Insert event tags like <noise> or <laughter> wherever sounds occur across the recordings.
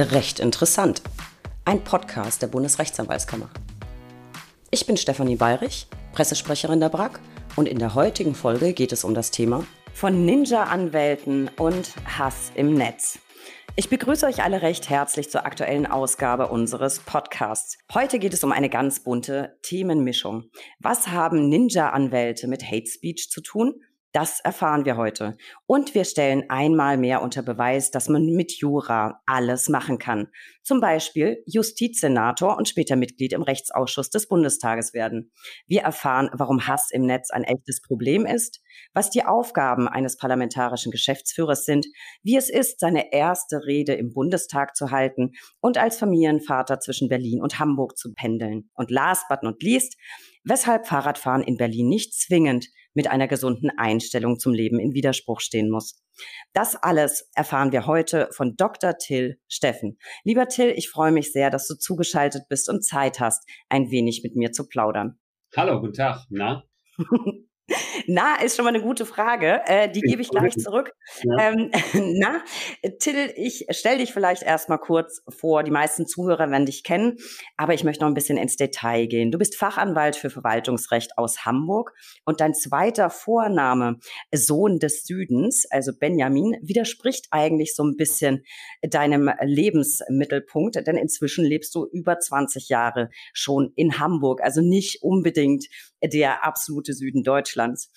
Recht interessant. Ein Podcast der Bundesrechtsanwaltskammer. Ich bin Stefanie Bayrich, Pressesprecherin der BRAG und in der heutigen Folge geht es um das Thema von Ninja-Anwälten und Hass im Netz. Ich begrüße euch alle recht herzlich zur aktuellen Ausgabe unseres Podcasts. Heute geht es um eine ganz bunte Themenmischung. Was haben Ninja-Anwälte mit Hate Speech zu tun? Das erfahren wir heute. Und wir stellen einmal mehr unter Beweis, dass man mit Jura alles machen kann. Zum Beispiel Justizsenator und später Mitglied im Rechtsausschuss des Bundestages werden. Wir erfahren, warum Hass im Netz ein echtes Problem ist, was die Aufgaben eines parlamentarischen Geschäftsführers sind, wie es ist, seine erste Rede im Bundestag zu halten und als Familienvater zwischen Berlin und Hamburg zu pendeln. Und last but not least, weshalb Fahrradfahren in Berlin nicht zwingend mit einer gesunden Einstellung zum Leben in Widerspruch stehen muss. Das alles erfahren wir heute von Dr. Till Steffen. Lieber Till, ich freue mich sehr, dass du zugeschaltet bist und Zeit hast, ein wenig mit mir zu plaudern. Hallo, guten Tag. Na? <laughs> Na, ist schon mal eine gute Frage. Äh, die gebe ich gleich zurück. Ja. Ähm, <laughs> na, Till, ich stelle dich vielleicht erstmal kurz vor. Die meisten Zuhörer werden dich kennen, aber ich möchte noch ein bisschen ins Detail gehen. Du bist Fachanwalt für Verwaltungsrecht aus Hamburg und dein zweiter Vorname, Sohn des Südens, also Benjamin, widerspricht eigentlich so ein bisschen deinem Lebensmittelpunkt, denn inzwischen lebst du über 20 Jahre schon in Hamburg, also nicht unbedingt der absolute Süden Deutschlands.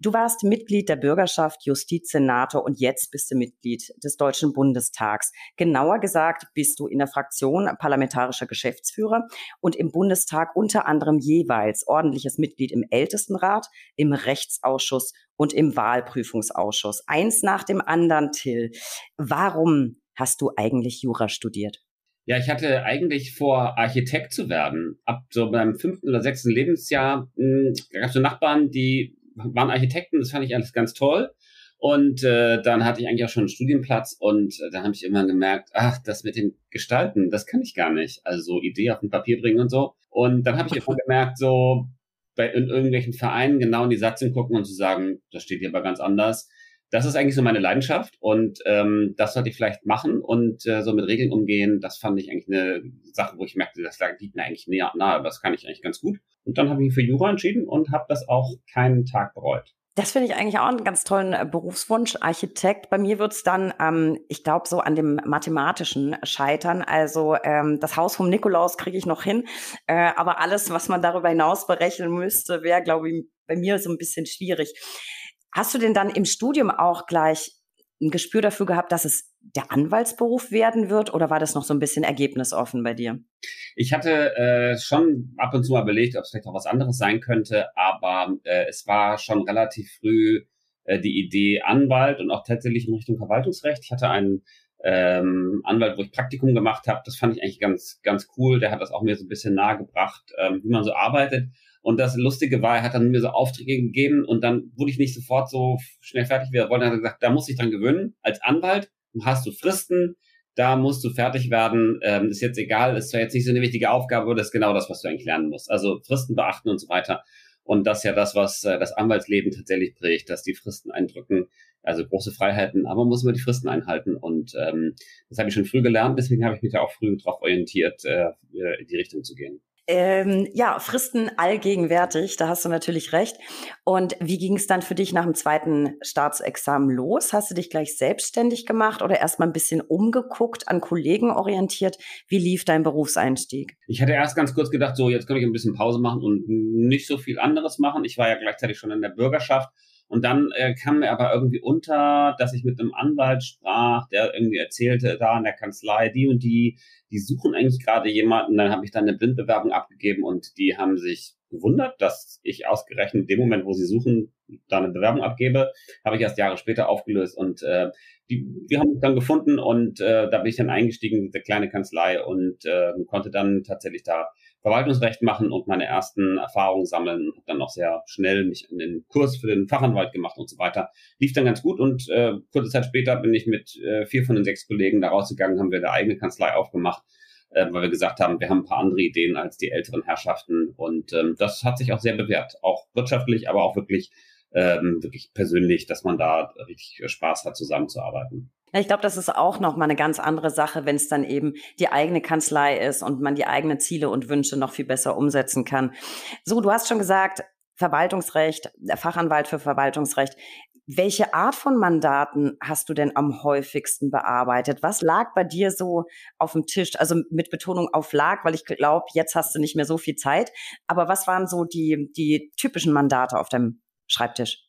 Du warst Mitglied der Bürgerschaft, Justizsenator und jetzt bist du Mitglied des Deutschen Bundestags. Genauer gesagt bist du in der Fraktion parlamentarischer Geschäftsführer und im Bundestag unter anderem jeweils ordentliches Mitglied im Ältestenrat, im Rechtsausschuss und im Wahlprüfungsausschuss. Eins nach dem anderen, Till. Warum hast du eigentlich Jura studiert? Ja, ich hatte eigentlich vor, Architekt zu werden. Ab so beim fünften oder sechsten Lebensjahr hm, gab es so Nachbarn, die waren Architekten, das fand ich alles ganz toll. Und äh, dann hatte ich eigentlich auch schon einen Studienplatz und äh, dann habe ich immer gemerkt, ach, das mit dem Gestalten, das kann ich gar nicht. Also so Idee auf ein Papier bringen und so. Und dann habe ich <laughs> immer gemerkt, so bei in irgendwelchen Vereinen genau in die Satzung gucken und zu sagen, das steht hier aber ganz anders das ist eigentlich so meine Leidenschaft und ähm, das sollte ich vielleicht machen und äh, so mit Regeln umgehen. Das fand ich eigentlich eine Sache, wo ich merkte, das liegt mir eigentlich näher nahe. Das kann ich eigentlich ganz gut. Und dann habe ich mich für Jura entschieden und habe das auch keinen Tag bereut. Das finde ich eigentlich auch einen ganz tollen äh, Berufswunsch, Architekt. Bei mir wird's dann, ähm, ich glaube, so an dem mathematischen scheitern. Also ähm, das Haus vom Nikolaus kriege ich noch hin, äh, aber alles, was man darüber hinaus berechnen müsste, wäre, glaube ich, bei mir so ein bisschen schwierig. Hast du denn dann im Studium auch gleich ein Gespür dafür gehabt, dass es der Anwaltsberuf werden wird oder war das noch so ein bisschen ergebnisoffen bei dir? Ich hatte äh, schon ab und zu mal belegt, ob es vielleicht auch was anderes sein könnte, aber äh, es war schon relativ früh äh, die Idee Anwalt und auch tatsächlich in Richtung Verwaltungsrecht. Ich hatte einen ähm, Anwalt, wo ich Praktikum gemacht habe. Das fand ich eigentlich ganz, ganz cool. Der hat das auch mir so ein bisschen nahegebracht, ähm, wie man so arbeitet. Und das Lustige war, er hat dann mir so Aufträge gegeben und dann wurde ich nicht sofort so schnell fertig wie er wollte. Er hat gesagt, da muss ich dran gewöhnen. Als Anwalt hast du Fristen, da musst du fertig werden. Ähm, ist jetzt egal, ist zwar jetzt nicht so eine wichtige Aufgabe, aber das ist genau das, was du eigentlich lernen musst. Also Fristen beachten und so weiter. Und das ist ja das, was äh, das Anwaltsleben tatsächlich prägt, dass die Fristen eindrücken. Also große Freiheiten, aber man muss immer die Fristen einhalten. Und ähm, das habe ich schon früh gelernt, deswegen habe ich mich da auch früh darauf orientiert, äh, in die Richtung zu gehen. Ähm, ja, Fristen allgegenwärtig, da hast du natürlich recht. Und wie ging es dann für dich nach dem zweiten Staatsexamen los? Hast du dich gleich selbstständig gemacht oder erst mal ein bisschen umgeguckt, an Kollegen orientiert? Wie lief dein Berufseinstieg? Ich hatte erst ganz kurz gedacht, so jetzt kann ich ein bisschen Pause machen und nicht so viel anderes machen. Ich war ja gleichzeitig schon in der Bürgerschaft und dann äh, kam mir aber irgendwie unter, dass ich mit einem Anwalt sprach, der irgendwie erzählte, da in der Kanzlei, die und die, die suchen eigentlich gerade jemanden. Dann habe ich dann eine Blindbewerbung abgegeben und die haben sich gewundert, dass ich ausgerechnet in dem Moment, wo sie suchen, da eine Bewerbung abgebe, habe ich erst Jahre später aufgelöst und äh, die, die haben mich dann gefunden und äh, da bin ich dann eingestiegen in diese kleine Kanzlei und äh, konnte dann tatsächlich da Verwaltungsrecht machen und meine ersten Erfahrungen sammeln. Habe dann noch sehr schnell mich in den Kurs für den Fachanwalt gemacht und so weiter. Lief dann ganz gut und äh, kurze Zeit später bin ich mit äh, vier von den sechs Kollegen da rausgegangen, haben wir eine eigene Kanzlei aufgemacht, äh, weil wir gesagt haben, wir haben ein paar andere Ideen als die älteren Herrschaften und ähm, das hat sich auch sehr bewährt, auch wirtschaftlich, aber auch wirklich ähm, wirklich persönlich, dass man da richtig Spaß hat, zusammenzuarbeiten. Ja, ich glaube, das ist auch noch mal eine ganz andere Sache, wenn es dann eben die eigene Kanzlei ist und man die eigenen Ziele und Wünsche noch viel besser umsetzen kann. So, du hast schon gesagt, Verwaltungsrecht, Fachanwalt für Verwaltungsrecht. Welche Art von Mandaten hast du denn am häufigsten bearbeitet? Was lag bei dir so auf dem Tisch? Also mit Betonung auf lag, weil ich glaube, jetzt hast du nicht mehr so viel Zeit. Aber was waren so die, die typischen Mandate auf deinem Schreibtisch?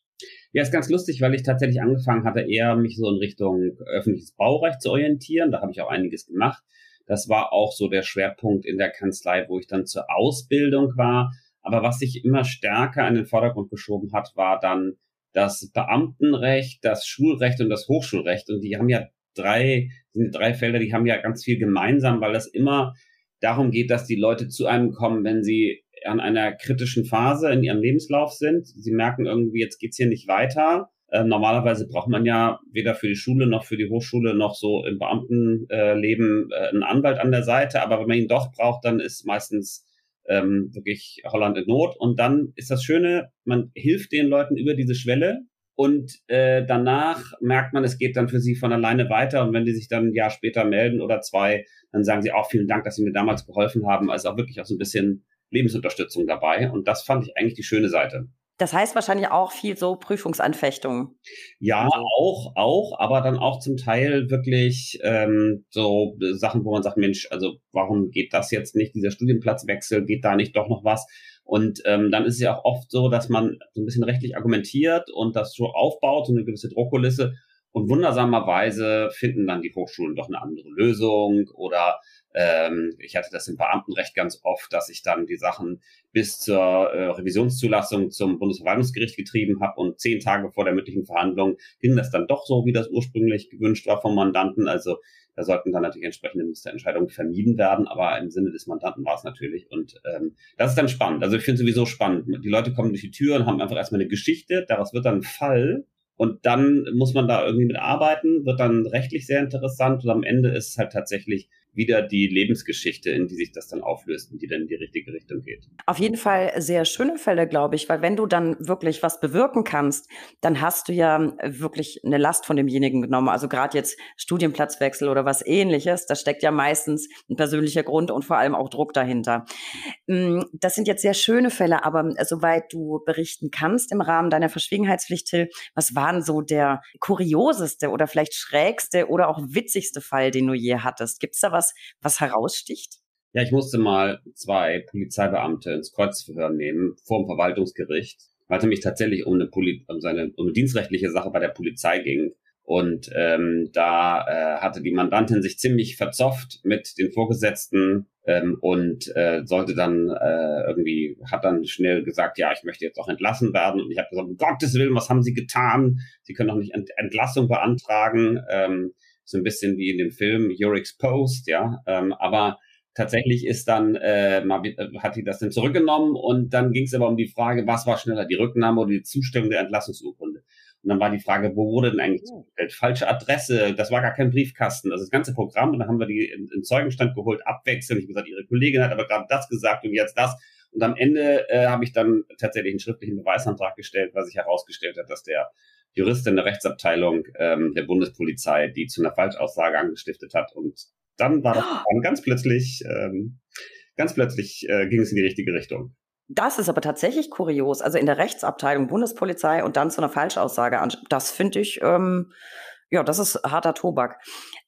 Ja, ist ganz lustig, weil ich tatsächlich angefangen hatte, eher mich so in Richtung öffentliches Baurecht zu orientieren. Da habe ich auch einiges gemacht. Das war auch so der Schwerpunkt in der Kanzlei, wo ich dann zur Ausbildung war. Aber was sich immer stärker in den Vordergrund geschoben hat, war dann das Beamtenrecht, das Schulrecht und das Hochschulrecht. Und die haben ja drei, sind drei Felder, die haben ja ganz viel gemeinsam, weil das immer darum geht, dass die Leute zu einem kommen, wenn sie an einer kritischen Phase in ihrem Lebenslauf sind. Sie merken irgendwie, jetzt geht's hier nicht weiter. Äh, normalerweise braucht man ja weder für die Schule noch für die Hochschule noch so im Beamtenleben äh, einen Anwalt an der Seite. Aber wenn man ihn doch braucht, dann ist meistens ähm, wirklich Holland in Not. Und dann ist das Schöne, man hilft den Leuten über diese Schwelle und äh, danach merkt man, es geht dann für sie von alleine weiter. Und wenn die sich dann ein Jahr später melden oder zwei, dann sagen sie auch vielen Dank, dass sie mir damals geholfen haben. Also auch wirklich auch so ein bisschen Lebensunterstützung dabei. Und das fand ich eigentlich die schöne Seite. Das heißt wahrscheinlich auch viel so Prüfungsanfechtungen. Ja, auch, auch, aber dann auch zum Teil wirklich ähm, so Sachen, wo man sagt, Mensch, also warum geht das jetzt nicht, dieser Studienplatzwechsel, geht da nicht doch noch was? Und ähm, dann ist es ja auch oft so, dass man so ein bisschen rechtlich argumentiert und das so aufbaut, so eine gewisse Druckkulisse. Und wundersamerweise finden dann die Hochschulen doch eine andere Lösung oder ähm, ich hatte das im Beamtenrecht ganz oft, dass ich dann die Sachen bis zur äh, Revisionszulassung zum Bundesverwaltungsgericht getrieben habe und zehn Tage vor der mündlichen Verhandlung ging das dann doch so, wie das ursprünglich gewünscht war vom Mandanten. Also da sollten dann natürlich entsprechende Musterentscheidungen vermieden werden, aber im Sinne des Mandanten war es natürlich. Und ähm, das ist dann spannend. Also ich finde sowieso spannend. Die Leute kommen durch die Tür und haben einfach erstmal eine Geschichte, daraus wird dann ein Fall und dann muss man da irgendwie mit arbeiten, wird dann rechtlich sehr interessant und am Ende ist es halt tatsächlich wieder die Lebensgeschichte, in die sich das dann auflöst und die dann in die richtige Richtung geht. Auf jeden Fall sehr schöne Fälle, glaube ich, weil wenn du dann wirklich was bewirken kannst, dann hast du ja wirklich eine Last von demjenigen genommen. Also gerade jetzt Studienplatzwechsel oder was ähnliches, da steckt ja meistens ein persönlicher Grund und vor allem auch Druck dahinter. Mm, das sind jetzt sehr schöne Fälle, aber soweit du berichten kannst im Rahmen deiner Verschwiegenheitspflicht, Till, was war denn so der kurioseste oder vielleicht schrägste oder auch witzigste Fall, den du je hattest? Gibt es da was, was, was heraussticht? Ja, ich musste mal zwei Polizeibeamte ins Kreuzverhör nehmen vor dem Verwaltungsgericht, weil es nämlich tatsächlich um eine, Poli um seine, um eine dienstrechtliche Sache bei der Polizei ging. Und ähm, da äh, hatte die Mandantin sich ziemlich verzofft mit den Vorgesetzten ähm, und äh, sollte dann äh, irgendwie, hat dann schnell gesagt, ja, ich möchte jetzt auch entlassen werden. Und ich habe gesagt, um Gottes Willen, was haben Sie getan? Sie können doch nicht Ent Entlassung beantragen. Ähm, so ein bisschen wie in dem Film You're Exposed, ja. Ähm, aber tatsächlich ist dann, äh, äh, hat die das dann zurückgenommen und dann ging es aber um die Frage, was war schneller, die Rücknahme oder die Zustimmung der Entlassungsurkunde. Und dann war die Frage, wo wurde denn eigentlich oh. zugestellt? Falsche Adresse, das war gar kein Briefkasten. Also das ganze Programm, und dann haben wir die in, in Zeugenstand geholt, abwechselnd. Ich habe gesagt, ihre Kollegin hat aber gerade das gesagt und jetzt das. Und am Ende äh, habe ich dann tatsächlich einen schriftlichen Beweisantrag gestellt, was sich herausgestellt hat, dass der Juristin der Rechtsabteilung ähm, der Bundespolizei, die zu einer Falschaussage angestiftet hat. Und dann war das dann ganz plötzlich, ähm, ganz plötzlich äh, ging es in die richtige Richtung. Das ist aber tatsächlich kurios. Also in der Rechtsabteilung Bundespolizei und dann zu einer Falschaussage. Das finde ich, ähm, ja, das ist harter Tobak.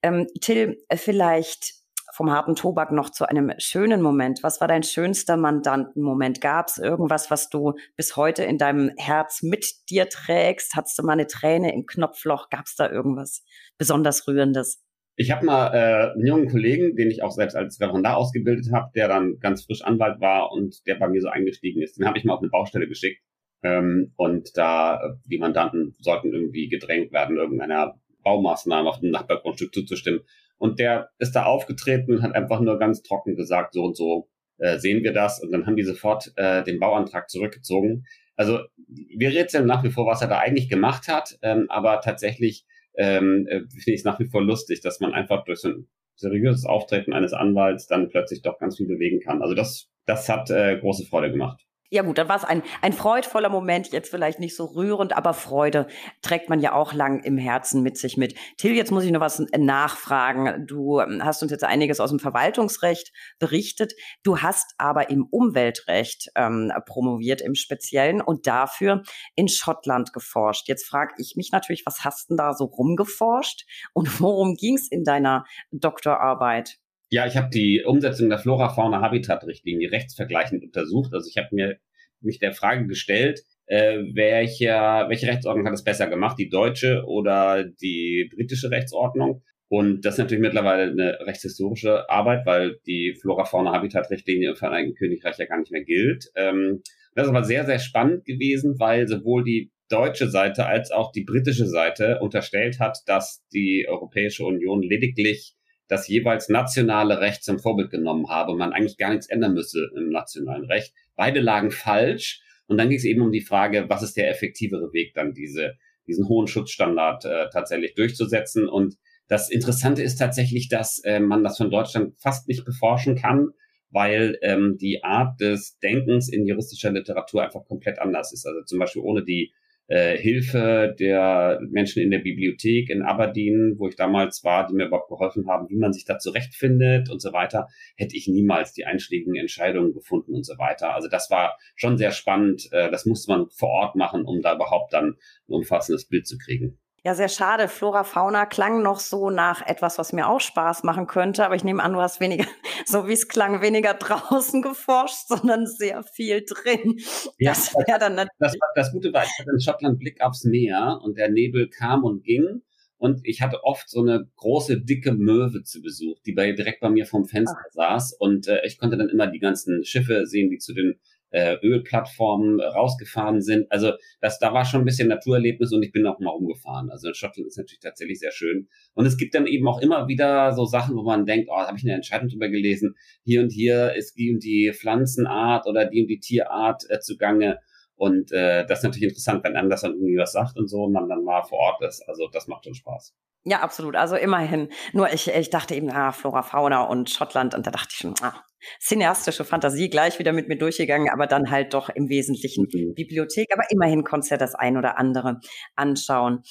Ähm, Till, vielleicht vom harten Tobak noch zu einem schönen Moment. Was war dein schönster Mandantenmoment? Gab es irgendwas, was du bis heute in deinem Herz mit dir trägst? Hattest du mal eine Träne im Knopfloch? Gab es da irgendwas besonders Rührendes? Ich habe mal äh, einen jungen Kollegen, den ich auch selbst als Referendar ausgebildet habe, der dann ganz frisch Anwalt war und der bei mir so eingestiegen ist. Den habe ich mal auf eine Baustelle geschickt. Ähm, und da äh, die Mandanten sollten irgendwie gedrängt werden, irgendeiner Baumaßnahme auf dem Nachbargrundstück zuzustimmen. Und der ist da aufgetreten und hat einfach nur ganz trocken gesagt, so und so äh, sehen wir das. Und dann haben die sofort äh, den Bauantrag zurückgezogen. Also wir rätseln nach wie vor, was er da eigentlich gemacht hat, ähm, aber tatsächlich ähm, äh, finde ich es nach wie vor lustig, dass man einfach durch so ein seriöses Auftreten eines Anwalts dann plötzlich doch ganz viel bewegen kann. Also das, das hat äh, große Freude gemacht. Ja gut, dann war es ein, ein freudvoller Moment, jetzt vielleicht nicht so rührend, aber Freude trägt man ja auch lang im Herzen mit sich mit. Till, jetzt muss ich noch was nachfragen. Du ähm, hast uns jetzt einiges aus dem Verwaltungsrecht berichtet. Du hast aber im Umweltrecht ähm, promoviert im Speziellen und dafür in Schottland geforscht. Jetzt frage ich mich natürlich, was hast denn da so rumgeforscht und worum ging es in deiner Doktorarbeit? Ja, ich habe die Umsetzung der Flora-Fauna-Habitat-Richtlinie rechtsvergleichend untersucht. Also ich habe mir mich der Frage gestellt, äh, welcher, welche Rechtsordnung hat es besser gemacht, die deutsche oder die britische Rechtsordnung? Und das ist natürlich mittlerweile eine rechtshistorische Arbeit, weil die Flora-Fauna-Habitat-Richtlinie im Vereinigten Königreich ja gar nicht mehr gilt. Ähm, das ist aber sehr, sehr spannend gewesen, weil sowohl die deutsche Seite als auch die britische Seite unterstellt hat, dass die Europäische Union lediglich das jeweils nationale Recht zum Vorbild genommen habe und man eigentlich gar nichts ändern müsse im nationalen Recht. Beide lagen falsch. Und dann ging es eben um die Frage, was ist der effektivere Weg, dann diese, diesen hohen Schutzstandard äh, tatsächlich durchzusetzen. Und das Interessante ist tatsächlich, dass äh, man das von Deutschland fast nicht beforschen kann, weil ähm, die Art des Denkens in juristischer Literatur einfach komplett anders ist. Also zum Beispiel ohne die äh, Hilfe der Menschen in der Bibliothek in Aberdeen, wo ich damals war, die mir überhaupt geholfen haben, wie man sich da zurechtfindet und so weiter, hätte ich niemals die einschlägigen Entscheidungen gefunden und so weiter. Also das war schon sehr spannend. Äh, das musste man vor Ort machen, um da überhaupt dann ein umfassendes Bild zu kriegen. Ja, sehr schade. Flora Fauna klang noch so nach etwas, was mir auch Spaß machen könnte. Aber ich nehme an, du hast weniger, <laughs> so wie es klang, weniger draußen geforscht, sondern sehr viel drin. Ja, das wäre dann natürlich. Das, das Gute war, ich hatte in Schottland Blick aufs Meer und der Nebel kam und ging. Und ich hatte oft so eine große, dicke Möwe zu Besuch, die bei, direkt bei mir vom Fenster Ach. saß. Und äh, ich konnte dann immer die ganzen Schiffe sehen, die zu den äh, Ölplattformen rausgefahren sind. Also das, da war schon ein bisschen Naturerlebnis und ich bin auch mal rumgefahren. Also Schottland ist natürlich tatsächlich sehr schön. Und es gibt dann eben auch immer wieder so Sachen, wo man denkt, oh, da habe ich eine Entscheidung drüber gelesen. Hier und hier ist die und die Pflanzenart oder die und die Tierart äh, zugange. Und äh, das ist natürlich interessant, wenn einem das dann irgendwie was sagt und so und man dann mal vor Ort ist. Also das macht schon Spaß. Ja, absolut. Also immerhin. Nur ich, ich dachte eben, ah, Flora, Fauna und Schottland. Und da dachte ich schon, ah, cineastische Fantasie gleich wieder mit mir durchgegangen, aber dann halt doch im Wesentlichen mhm. Bibliothek. Aber immerhin konntest du ja das ein oder andere anschauen.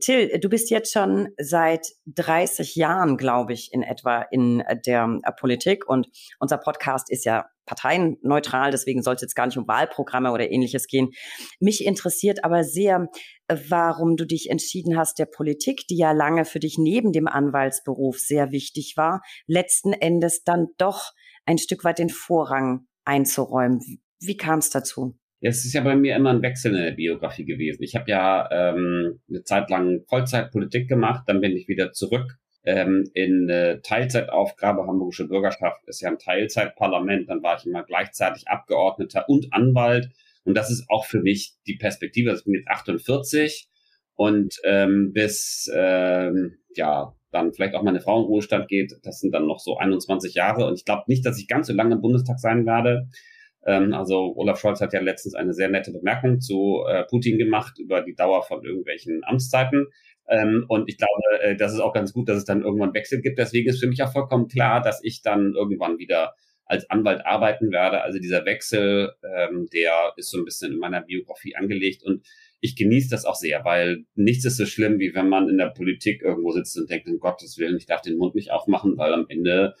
Till, du bist jetzt schon seit 30 Jahren, glaube ich, in etwa in der Politik und unser Podcast ist ja parteienneutral, deswegen soll es jetzt gar nicht um Wahlprogramme oder ähnliches gehen. Mich interessiert aber sehr, warum du dich entschieden hast, der Politik, die ja lange für dich neben dem Anwaltsberuf sehr wichtig war, letzten Endes dann doch ein Stück weit den Vorrang einzuräumen. Wie kam es dazu? Es ist ja bei mir immer ein Wechsel in der Biografie gewesen. Ich habe ja ähm, eine Zeit lang Vollzeitpolitik gemacht, dann bin ich wieder zurück ähm, in äh, Teilzeitaufgabe. Hamburgische Bürgerschaft ist ja ein Teilzeitparlament. Dann war ich immer gleichzeitig Abgeordneter und Anwalt. Und das ist auch für mich die Perspektive. Also ich bin jetzt 48 und ähm, bis ähm, ja dann vielleicht auch meine Frau in Ruhestand geht, das sind dann noch so 21 Jahre. Und ich glaube nicht, dass ich ganz so lange im Bundestag sein werde. Ähm, also Olaf Scholz hat ja letztens eine sehr nette Bemerkung zu äh, Putin gemacht über die Dauer von irgendwelchen Amtszeiten. Ähm, und ich glaube, äh, das ist auch ganz gut, dass es dann irgendwann Wechsel gibt. Deswegen ist für mich auch vollkommen klar, dass ich dann irgendwann wieder als Anwalt arbeiten werde. Also dieser Wechsel, ähm, der ist so ein bisschen in meiner Biografie angelegt und ich genieße das auch sehr, weil nichts ist so schlimm, wie wenn man in der Politik irgendwo sitzt und denkt, um Gottes Willen, ich darf den Mund nicht aufmachen, weil am Ende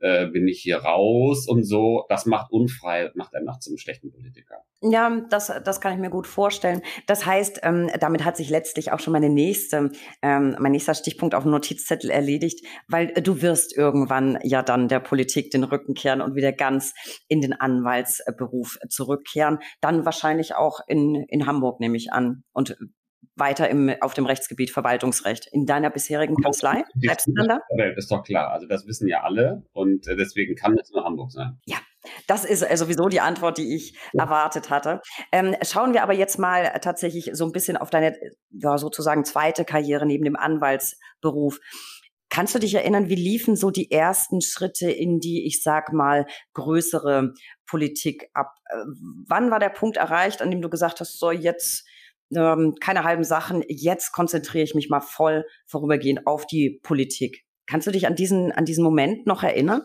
äh, bin ich hier raus und so. Das macht unfrei, macht einen nach zum schlechten Politiker. Ja, das, das kann ich mir gut vorstellen. Das heißt, ähm, damit hat sich letztlich auch schon meine nächste, ähm, mein nächster Stichpunkt auf dem Notizzettel erledigt, weil du wirst irgendwann ja dann der Politik den Rücken kehren und wieder ganz in den Anwaltsberuf zurückkehren. Dann wahrscheinlich auch in, in Hamburg, nehme ich an. Und weiter im, auf dem Rechtsgebiet Verwaltungsrecht. In deiner bisherigen Kanzlei? Bleibst du dann da? Das ist doch klar. Also das wissen ja alle und äh, deswegen kann es nur Hamburg sein. Ja, das ist äh, sowieso die Antwort, die ich ja. erwartet hatte. Ähm, schauen wir aber jetzt mal tatsächlich so ein bisschen auf deine ja, sozusagen zweite Karriere neben dem Anwaltsberuf. Kannst du dich erinnern, wie liefen so die ersten Schritte in die, ich sag mal, größere Politik ab? Äh, wann war der Punkt erreicht, an dem du gesagt hast, so jetzt ähm, keine halben Sachen, jetzt konzentriere ich mich mal voll vorübergehend auf die Politik. Kannst du dich an diesen, an diesen Moment noch erinnern?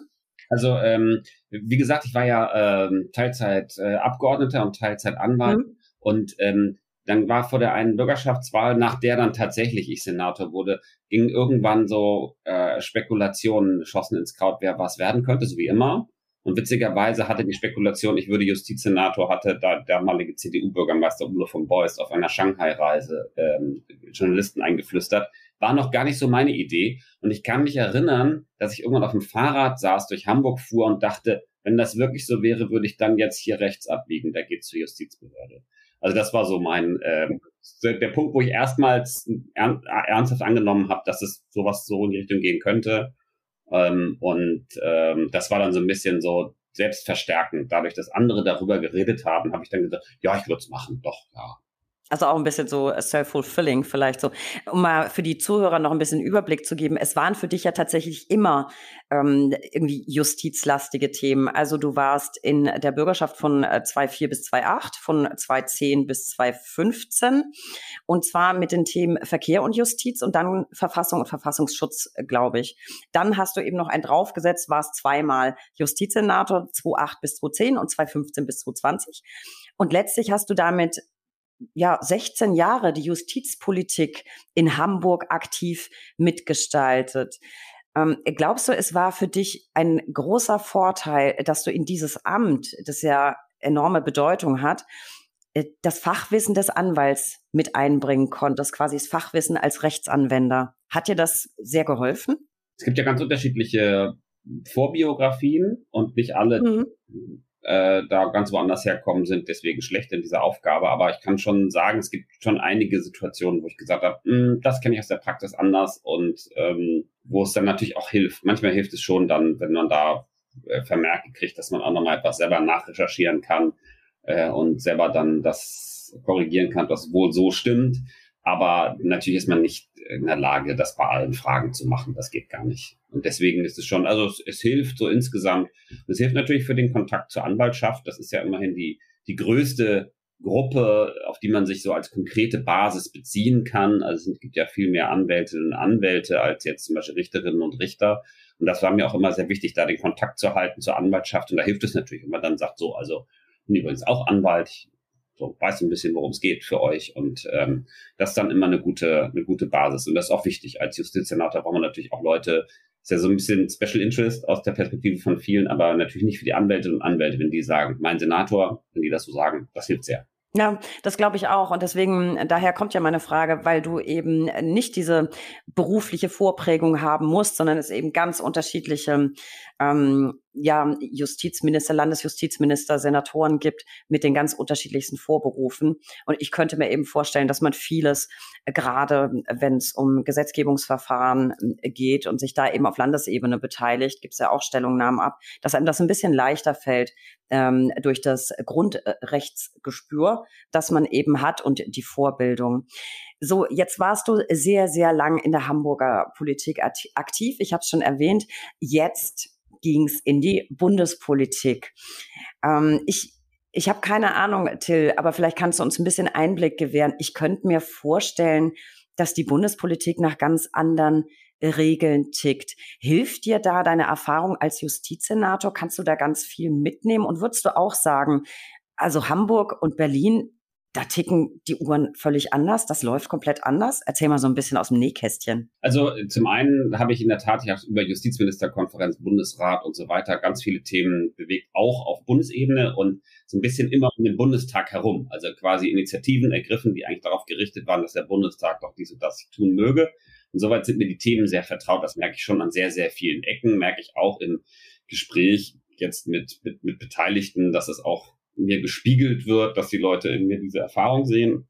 Also ähm, wie gesagt, ich war ja ähm, Teilzeit äh, Abgeordneter und Teilzeit Anwalt mhm. und ähm, dann war vor der einen Bürgerschaftswahl, nach der dann tatsächlich ich Senator wurde, ging irgendwann so äh, Spekulationen schossen ins Kraut, wer was werden könnte, so wie immer. Und witzigerweise hatte die Spekulation, ich würde Justizsenator, hatte da damalige CDU-Bürgermeister Ulo von Beuys auf einer Shanghai-Reise ähm, Journalisten eingeflüstert. War noch gar nicht so meine Idee. Und ich kann mich erinnern, dass ich irgendwann auf dem Fahrrad saß, durch Hamburg fuhr und dachte, wenn das wirklich so wäre, würde ich dann jetzt hier rechts abbiegen. Da geht's zur Justizbehörde. Also das war so mein äh, der Punkt, wo ich erstmals ernsthaft angenommen habe, dass es sowas so in die Richtung gehen könnte. Ähm, und ähm, das war dann so ein bisschen so selbstverstärkend. Dadurch, dass andere darüber geredet haben, habe ich dann gesagt, ja, ich würde es machen, doch, ja. Also auch ein bisschen so self-fulfilling vielleicht so. Um mal für die Zuhörer noch ein bisschen Überblick zu geben. Es waren für dich ja tatsächlich immer ähm, irgendwie justizlastige Themen. Also du warst in der Bürgerschaft von äh, 2004 bis 2008, von 2010 bis 2015 und zwar mit den Themen Verkehr und Justiz und dann Verfassung und Verfassungsschutz, äh, glaube ich. Dann hast du eben noch ein draufgesetzt, warst zweimal Justizsenator, 2008 bis 2010 und 2015 bis 2020. Und letztlich hast du damit ja, 16 Jahre die Justizpolitik in Hamburg aktiv mitgestaltet. Ähm, glaubst du, es war für dich ein großer Vorteil, dass du in dieses Amt, das ja enorme Bedeutung hat, äh, das Fachwissen des Anwalts mit einbringen konntest, quasi das Fachwissen als Rechtsanwender. Hat dir das sehr geholfen? Es gibt ja ganz unterschiedliche Vorbiografien und nicht alle mhm äh, da ganz woanders herkommen, sind deswegen schlecht in dieser Aufgabe. Aber ich kann schon sagen, es gibt schon einige Situationen, wo ich gesagt habe, hm, das kenne ich aus der Praxis anders und ähm, wo es dann natürlich auch hilft. Manchmal hilft es schon dann, wenn man da äh, Vermerke kriegt, dass man auch nochmal etwas selber nachrecherchieren kann äh, und selber dann das korrigieren kann, was wohl so stimmt. Aber natürlich ist man nicht in der Lage, das bei allen Fragen zu machen. Das geht gar nicht. Und deswegen ist es schon, also es, es hilft so insgesamt. es hilft natürlich für den Kontakt zur Anwaltschaft. Das ist ja immerhin die, die größte Gruppe, auf die man sich so als konkrete Basis beziehen kann. Also es gibt ja viel mehr Anwältinnen und Anwälte als jetzt zum Beispiel Richterinnen und Richter. Und das war mir auch immer sehr wichtig, da den Kontakt zu halten zur Anwaltschaft. Und da hilft es natürlich, wenn man dann sagt, so, also bin übrigens auch Anwalt, ich so weiß ein bisschen, worum es geht für euch. Und ähm, das ist dann immer eine gute, eine gute Basis. Und das ist auch wichtig. Als Justizsenator braucht man natürlich auch Leute, ist ja so ein bisschen Special Interest aus der Perspektive von vielen, aber natürlich nicht für die Anwältinnen und Anwälte, wenn die sagen, mein Senator, wenn die das so sagen, das hilft sehr. Ja, das glaube ich auch. Und deswegen, daher kommt ja meine Frage, weil du eben nicht diese berufliche Vorprägung haben musst, sondern es eben ganz unterschiedliche ähm, ja, Justizminister, Landesjustizminister, Senatoren gibt mit den ganz unterschiedlichsten Vorberufen. Und ich könnte mir eben vorstellen, dass man vieles, äh, gerade wenn es um Gesetzgebungsverfahren äh, geht und sich da eben auf Landesebene beteiligt, gibt es ja auch Stellungnahmen ab, dass einem das ein bisschen leichter fällt ähm, durch das Grundrechtsgespür, das man eben hat und die Vorbildung. So, jetzt warst du sehr, sehr lang in der Hamburger Politik aktiv. Ich habe es schon erwähnt. Jetzt ging es in die Bundespolitik. Ähm, ich ich habe keine Ahnung, Till, aber vielleicht kannst du uns ein bisschen Einblick gewähren. Ich könnte mir vorstellen, dass die Bundespolitik nach ganz anderen Regeln tickt. Hilft dir da deine Erfahrung als Justizsenator? Kannst du da ganz viel mitnehmen? Und würdest du auch sagen, also Hamburg und Berlin da ticken die Uhren völlig anders. Das läuft komplett anders. Erzähl mal so ein bisschen aus dem Nähkästchen. Also zum einen habe ich in der Tat habe über Justizministerkonferenz, Bundesrat und so weiter ganz viele Themen bewegt, auch auf Bundesebene und so ein bisschen immer um den Bundestag herum. Also quasi Initiativen ergriffen, die eigentlich darauf gerichtet waren, dass der Bundestag doch dies und das tun möge. Insoweit sind mir die Themen sehr vertraut. Das merke ich schon an sehr, sehr vielen Ecken. Merke ich auch im Gespräch jetzt mit, mit, mit Beteiligten, dass es auch mir gespiegelt wird, dass die Leute in mir diese Erfahrung sehen.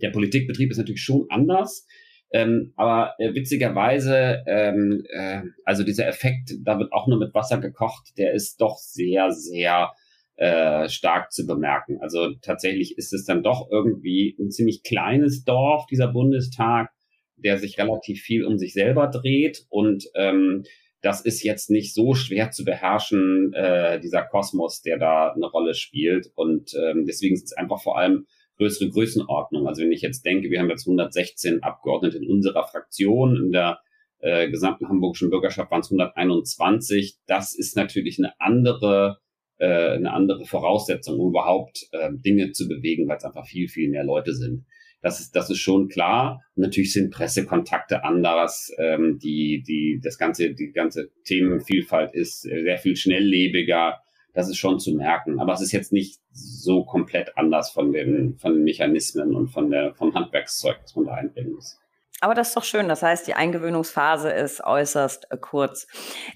Der Politikbetrieb ist natürlich schon anders. Ähm, aber äh, witzigerweise, ähm, äh, also dieser Effekt, da wird auch nur mit Wasser gekocht, der ist doch sehr, sehr äh, stark zu bemerken. Also tatsächlich ist es dann doch irgendwie ein ziemlich kleines Dorf, dieser Bundestag, der sich relativ viel um sich selber dreht und ähm, das ist jetzt nicht so schwer zu beherrschen, äh, dieser Kosmos, der da eine Rolle spielt. Und ähm, deswegen ist es einfach vor allem größere Größenordnung. Also wenn ich jetzt denke, wir haben jetzt 116 Abgeordnete in unserer Fraktion, in der äh, gesamten hamburgischen Bürgerschaft waren es 121. Das ist natürlich eine andere äh, eine andere Voraussetzung, um überhaupt äh, Dinge zu bewegen, weil es einfach viel, viel mehr Leute sind. Das ist, das ist schon klar. natürlich sind Pressekontakte anders. Ähm, die, die, das ganze, die ganze Themenvielfalt ist sehr viel schnelllebiger. Das ist schon zu merken. Aber es ist jetzt nicht so komplett anders von den, von den Mechanismen und von der, vom Handwerkszeug, das man da einbringen muss. Aber das ist doch schön. Das heißt, die Eingewöhnungsphase ist äußerst äh, kurz.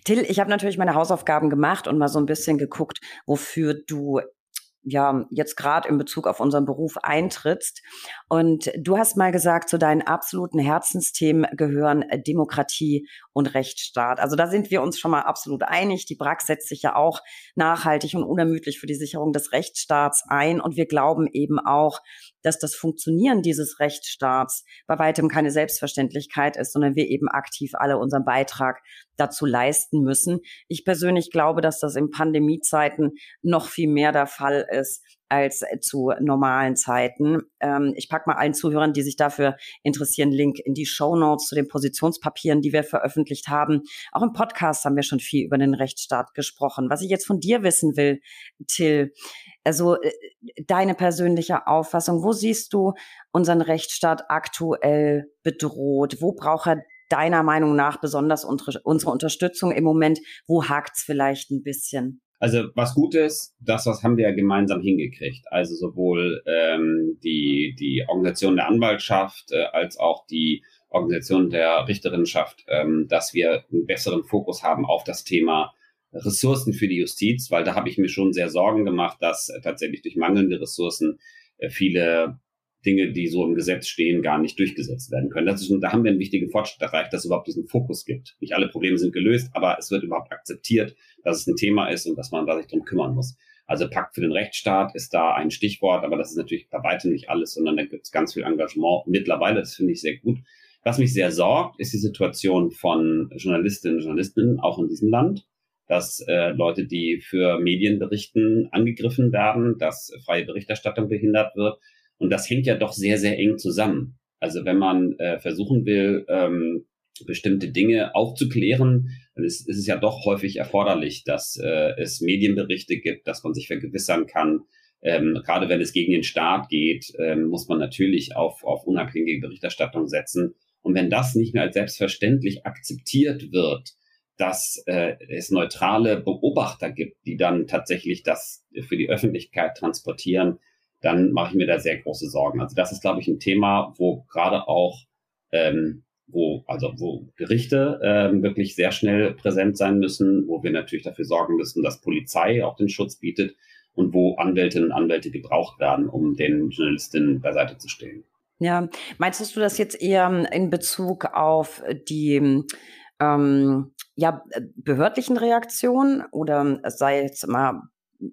Till, ich habe natürlich meine Hausaufgaben gemacht und mal so ein bisschen geguckt, wofür du ja jetzt gerade in Bezug auf unseren Beruf eintrittst. Und du hast mal gesagt, zu deinen absoluten Herzensthemen gehören Demokratie und Rechtsstaat. Also da sind wir uns schon mal absolut einig. Die BRAC setzt sich ja auch nachhaltig und unermüdlich für die Sicherung des Rechtsstaats ein. Und wir glauben eben auch, dass das Funktionieren dieses Rechtsstaats bei weitem keine Selbstverständlichkeit ist, sondern wir eben aktiv alle unseren Beitrag dazu leisten müssen. Ich persönlich glaube, dass das in Pandemiezeiten noch viel mehr der Fall ist als zu normalen Zeiten. Ähm, ich packe mal allen Zuhörern, die sich dafür interessieren, Link in die Show Notes zu den Positionspapieren, die wir veröffentlicht haben. Auch im Podcast haben wir schon viel über den Rechtsstaat gesprochen. Was ich jetzt von dir wissen will, Till, also äh, deine persönliche Auffassung, wo siehst du unseren Rechtsstaat aktuell bedroht? Wo braucht er deiner Meinung nach besonders unsere, unsere Unterstützung im Moment? Wo hakt's vielleicht ein bisschen? Also was gut ist, das was haben wir ja gemeinsam hingekriegt. Also sowohl ähm, die die Organisation der Anwaltschaft äh, als auch die Organisation der Richterinnenschaft, ähm, dass wir einen besseren Fokus haben auf das Thema Ressourcen für die Justiz, weil da habe ich mir schon sehr Sorgen gemacht, dass äh, tatsächlich durch mangelnde Ressourcen äh, viele Dinge, die so im Gesetz stehen, gar nicht durchgesetzt werden können. Das ist, da haben wir einen wichtigen Fortschritt erreicht, dass es überhaupt diesen Fokus gibt. Nicht alle Probleme sind gelöst, aber es wird überhaupt akzeptiert, dass es ein Thema ist und dass man da sich drum kümmern muss. Also Pakt für den Rechtsstaat ist da ein Stichwort, aber das ist natürlich bei weitem nicht alles, sondern da gibt es ganz viel Engagement mittlerweile. Das finde ich sehr gut. Was mich sehr sorgt, ist die Situation von Journalistinnen und Journalisten auch in diesem Land dass äh, Leute, die für Medien berichten, angegriffen werden, dass freie Berichterstattung behindert wird. Und das hängt ja doch sehr, sehr eng zusammen. Also wenn man äh, versuchen will, ähm, bestimmte Dinge aufzuklären, dann ist, ist es ja doch häufig erforderlich, dass äh, es Medienberichte gibt, dass man sich vergewissern kann. Ähm, gerade wenn es gegen den Staat geht, ähm, muss man natürlich auf, auf unabhängige Berichterstattung setzen. Und wenn das nicht mehr als selbstverständlich akzeptiert wird, dass äh, es neutrale Beobachter gibt, die dann tatsächlich das für die Öffentlichkeit transportieren, dann mache ich mir da sehr große Sorgen. Also das ist, glaube ich, ein Thema, wo gerade auch ähm, wo also wo Gerichte ähm, wirklich sehr schnell präsent sein müssen, wo wir natürlich dafür sorgen müssen, dass Polizei auch den Schutz bietet und wo Anwältinnen und Anwälte gebraucht werden, um den Journalistinnen beiseite zu stehen. Ja, meinst du das jetzt eher in Bezug auf die ähm, ja, behördlichen Reaktionen oder sei jetzt mal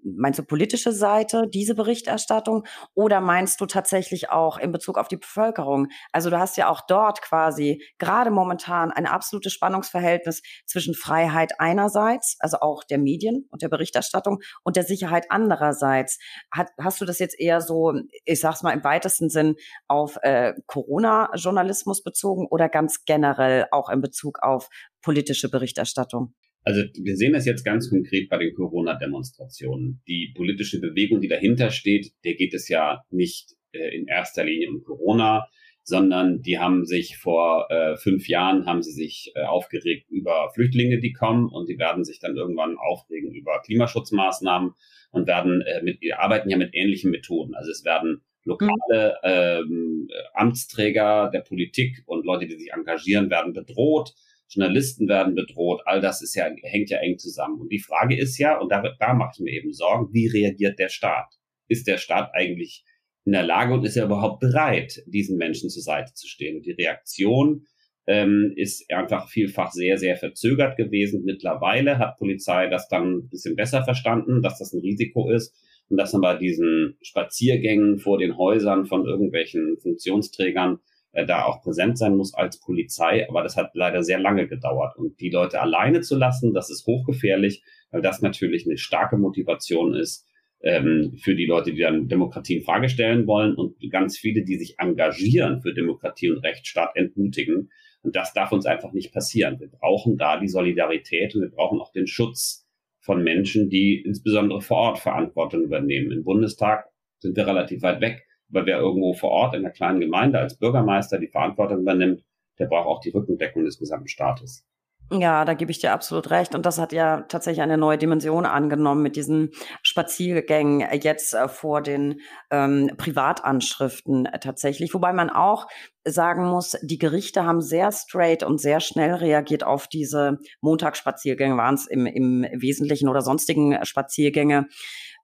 Meinst du politische Seite, diese Berichterstattung? Oder meinst du tatsächlich auch in Bezug auf die Bevölkerung? Also du hast ja auch dort quasi gerade momentan ein absolutes Spannungsverhältnis zwischen Freiheit einerseits, also auch der Medien und der Berichterstattung und der Sicherheit andererseits. Hat, hast du das jetzt eher so, ich sag's mal im weitesten Sinn, auf äh, Corona-Journalismus bezogen oder ganz generell auch in Bezug auf politische Berichterstattung? Also wir sehen das jetzt ganz konkret bei den Corona-Demonstrationen. Die politische Bewegung, die dahinter steht, der geht es ja nicht äh, in erster Linie um Corona, sondern die haben sich vor äh, fünf Jahren haben sie sich äh, aufgeregt über Flüchtlinge, die kommen und die werden sich dann irgendwann aufregen über Klimaschutzmaßnahmen und werden äh, mit arbeiten ja mit ähnlichen Methoden. Also es werden lokale ähm, Amtsträger der Politik und Leute, die sich engagieren, werden bedroht Journalisten werden bedroht, all das ist ja, hängt ja eng zusammen. Und die Frage ist ja, und da, da mache ich mir eben Sorgen, wie reagiert der Staat? Ist der Staat eigentlich in der Lage und ist er überhaupt bereit, diesen Menschen zur Seite zu stehen? Die Reaktion ähm, ist einfach vielfach sehr, sehr verzögert gewesen. Mittlerweile hat Polizei das dann ein bisschen besser verstanden, dass das ein Risiko ist und dass man bei diesen Spaziergängen vor den Häusern von irgendwelchen Funktionsträgern da auch präsent sein muss als Polizei. Aber das hat leider sehr lange gedauert. Und die Leute alleine zu lassen, das ist hochgefährlich, weil das natürlich eine starke Motivation ist ähm, für die Leute, die dann Demokratie in Frage stellen wollen und ganz viele, die sich engagieren für Demokratie und Rechtsstaat, entmutigen. Und das darf uns einfach nicht passieren. Wir brauchen da die Solidarität und wir brauchen auch den Schutz von Menschen, die insbesondere vor Ort Verantwortung übernehmen. Im Bundestag sind wir relativ weit weg, weil wer irgendwo vor Ort in einer kleinen Gemeinde als Bürgermeister die Verantwortung übernimmt, der braucht auch die Rückendeckung des gesamten Staates. Ja, da gebe ich dir absolut recht. Und das hat ja tatsächlich eine neue Dimension angenommen mit diesen Spaziergängen jetzt äh, vor den ähm, Privatanschriften tatsächlich. Wobei man auch sagen muss, die Gerichte haben sehr straight und sehr schnell reagiert auf diese Montagsspaziergänge, waren es im, im Wesentlichen oder sonstigen Spaziergänge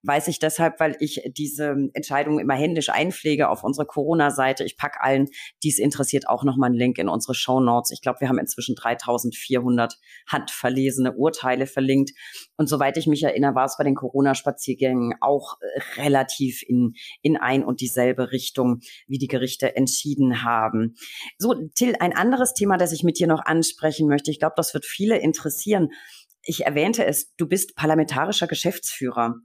weiß ich deshalb, weil ich diese Entscheidung immer händisch einpflege auf unsere Corona-Seite. Ich pack allen, die es interessiert, auch nochmal einen Link in unsere Show Notes. Ich glaube, wir haben inzwischen 3400 handverlesene Urteile verlinkt. Und soweit ich mich erinnere, war es bei den Corona-Spaziergängen auch äh, relativ in, in ein und dieselbe Richtung, wie die Gerichte entschieden haben. So, Till, ein anderes Thema, das ich mit dir noch ansprechen möchte. Ich glaube, das wird viele interessieren. Ich erwähnte es, du bist parlamentarischer Geschäftsführer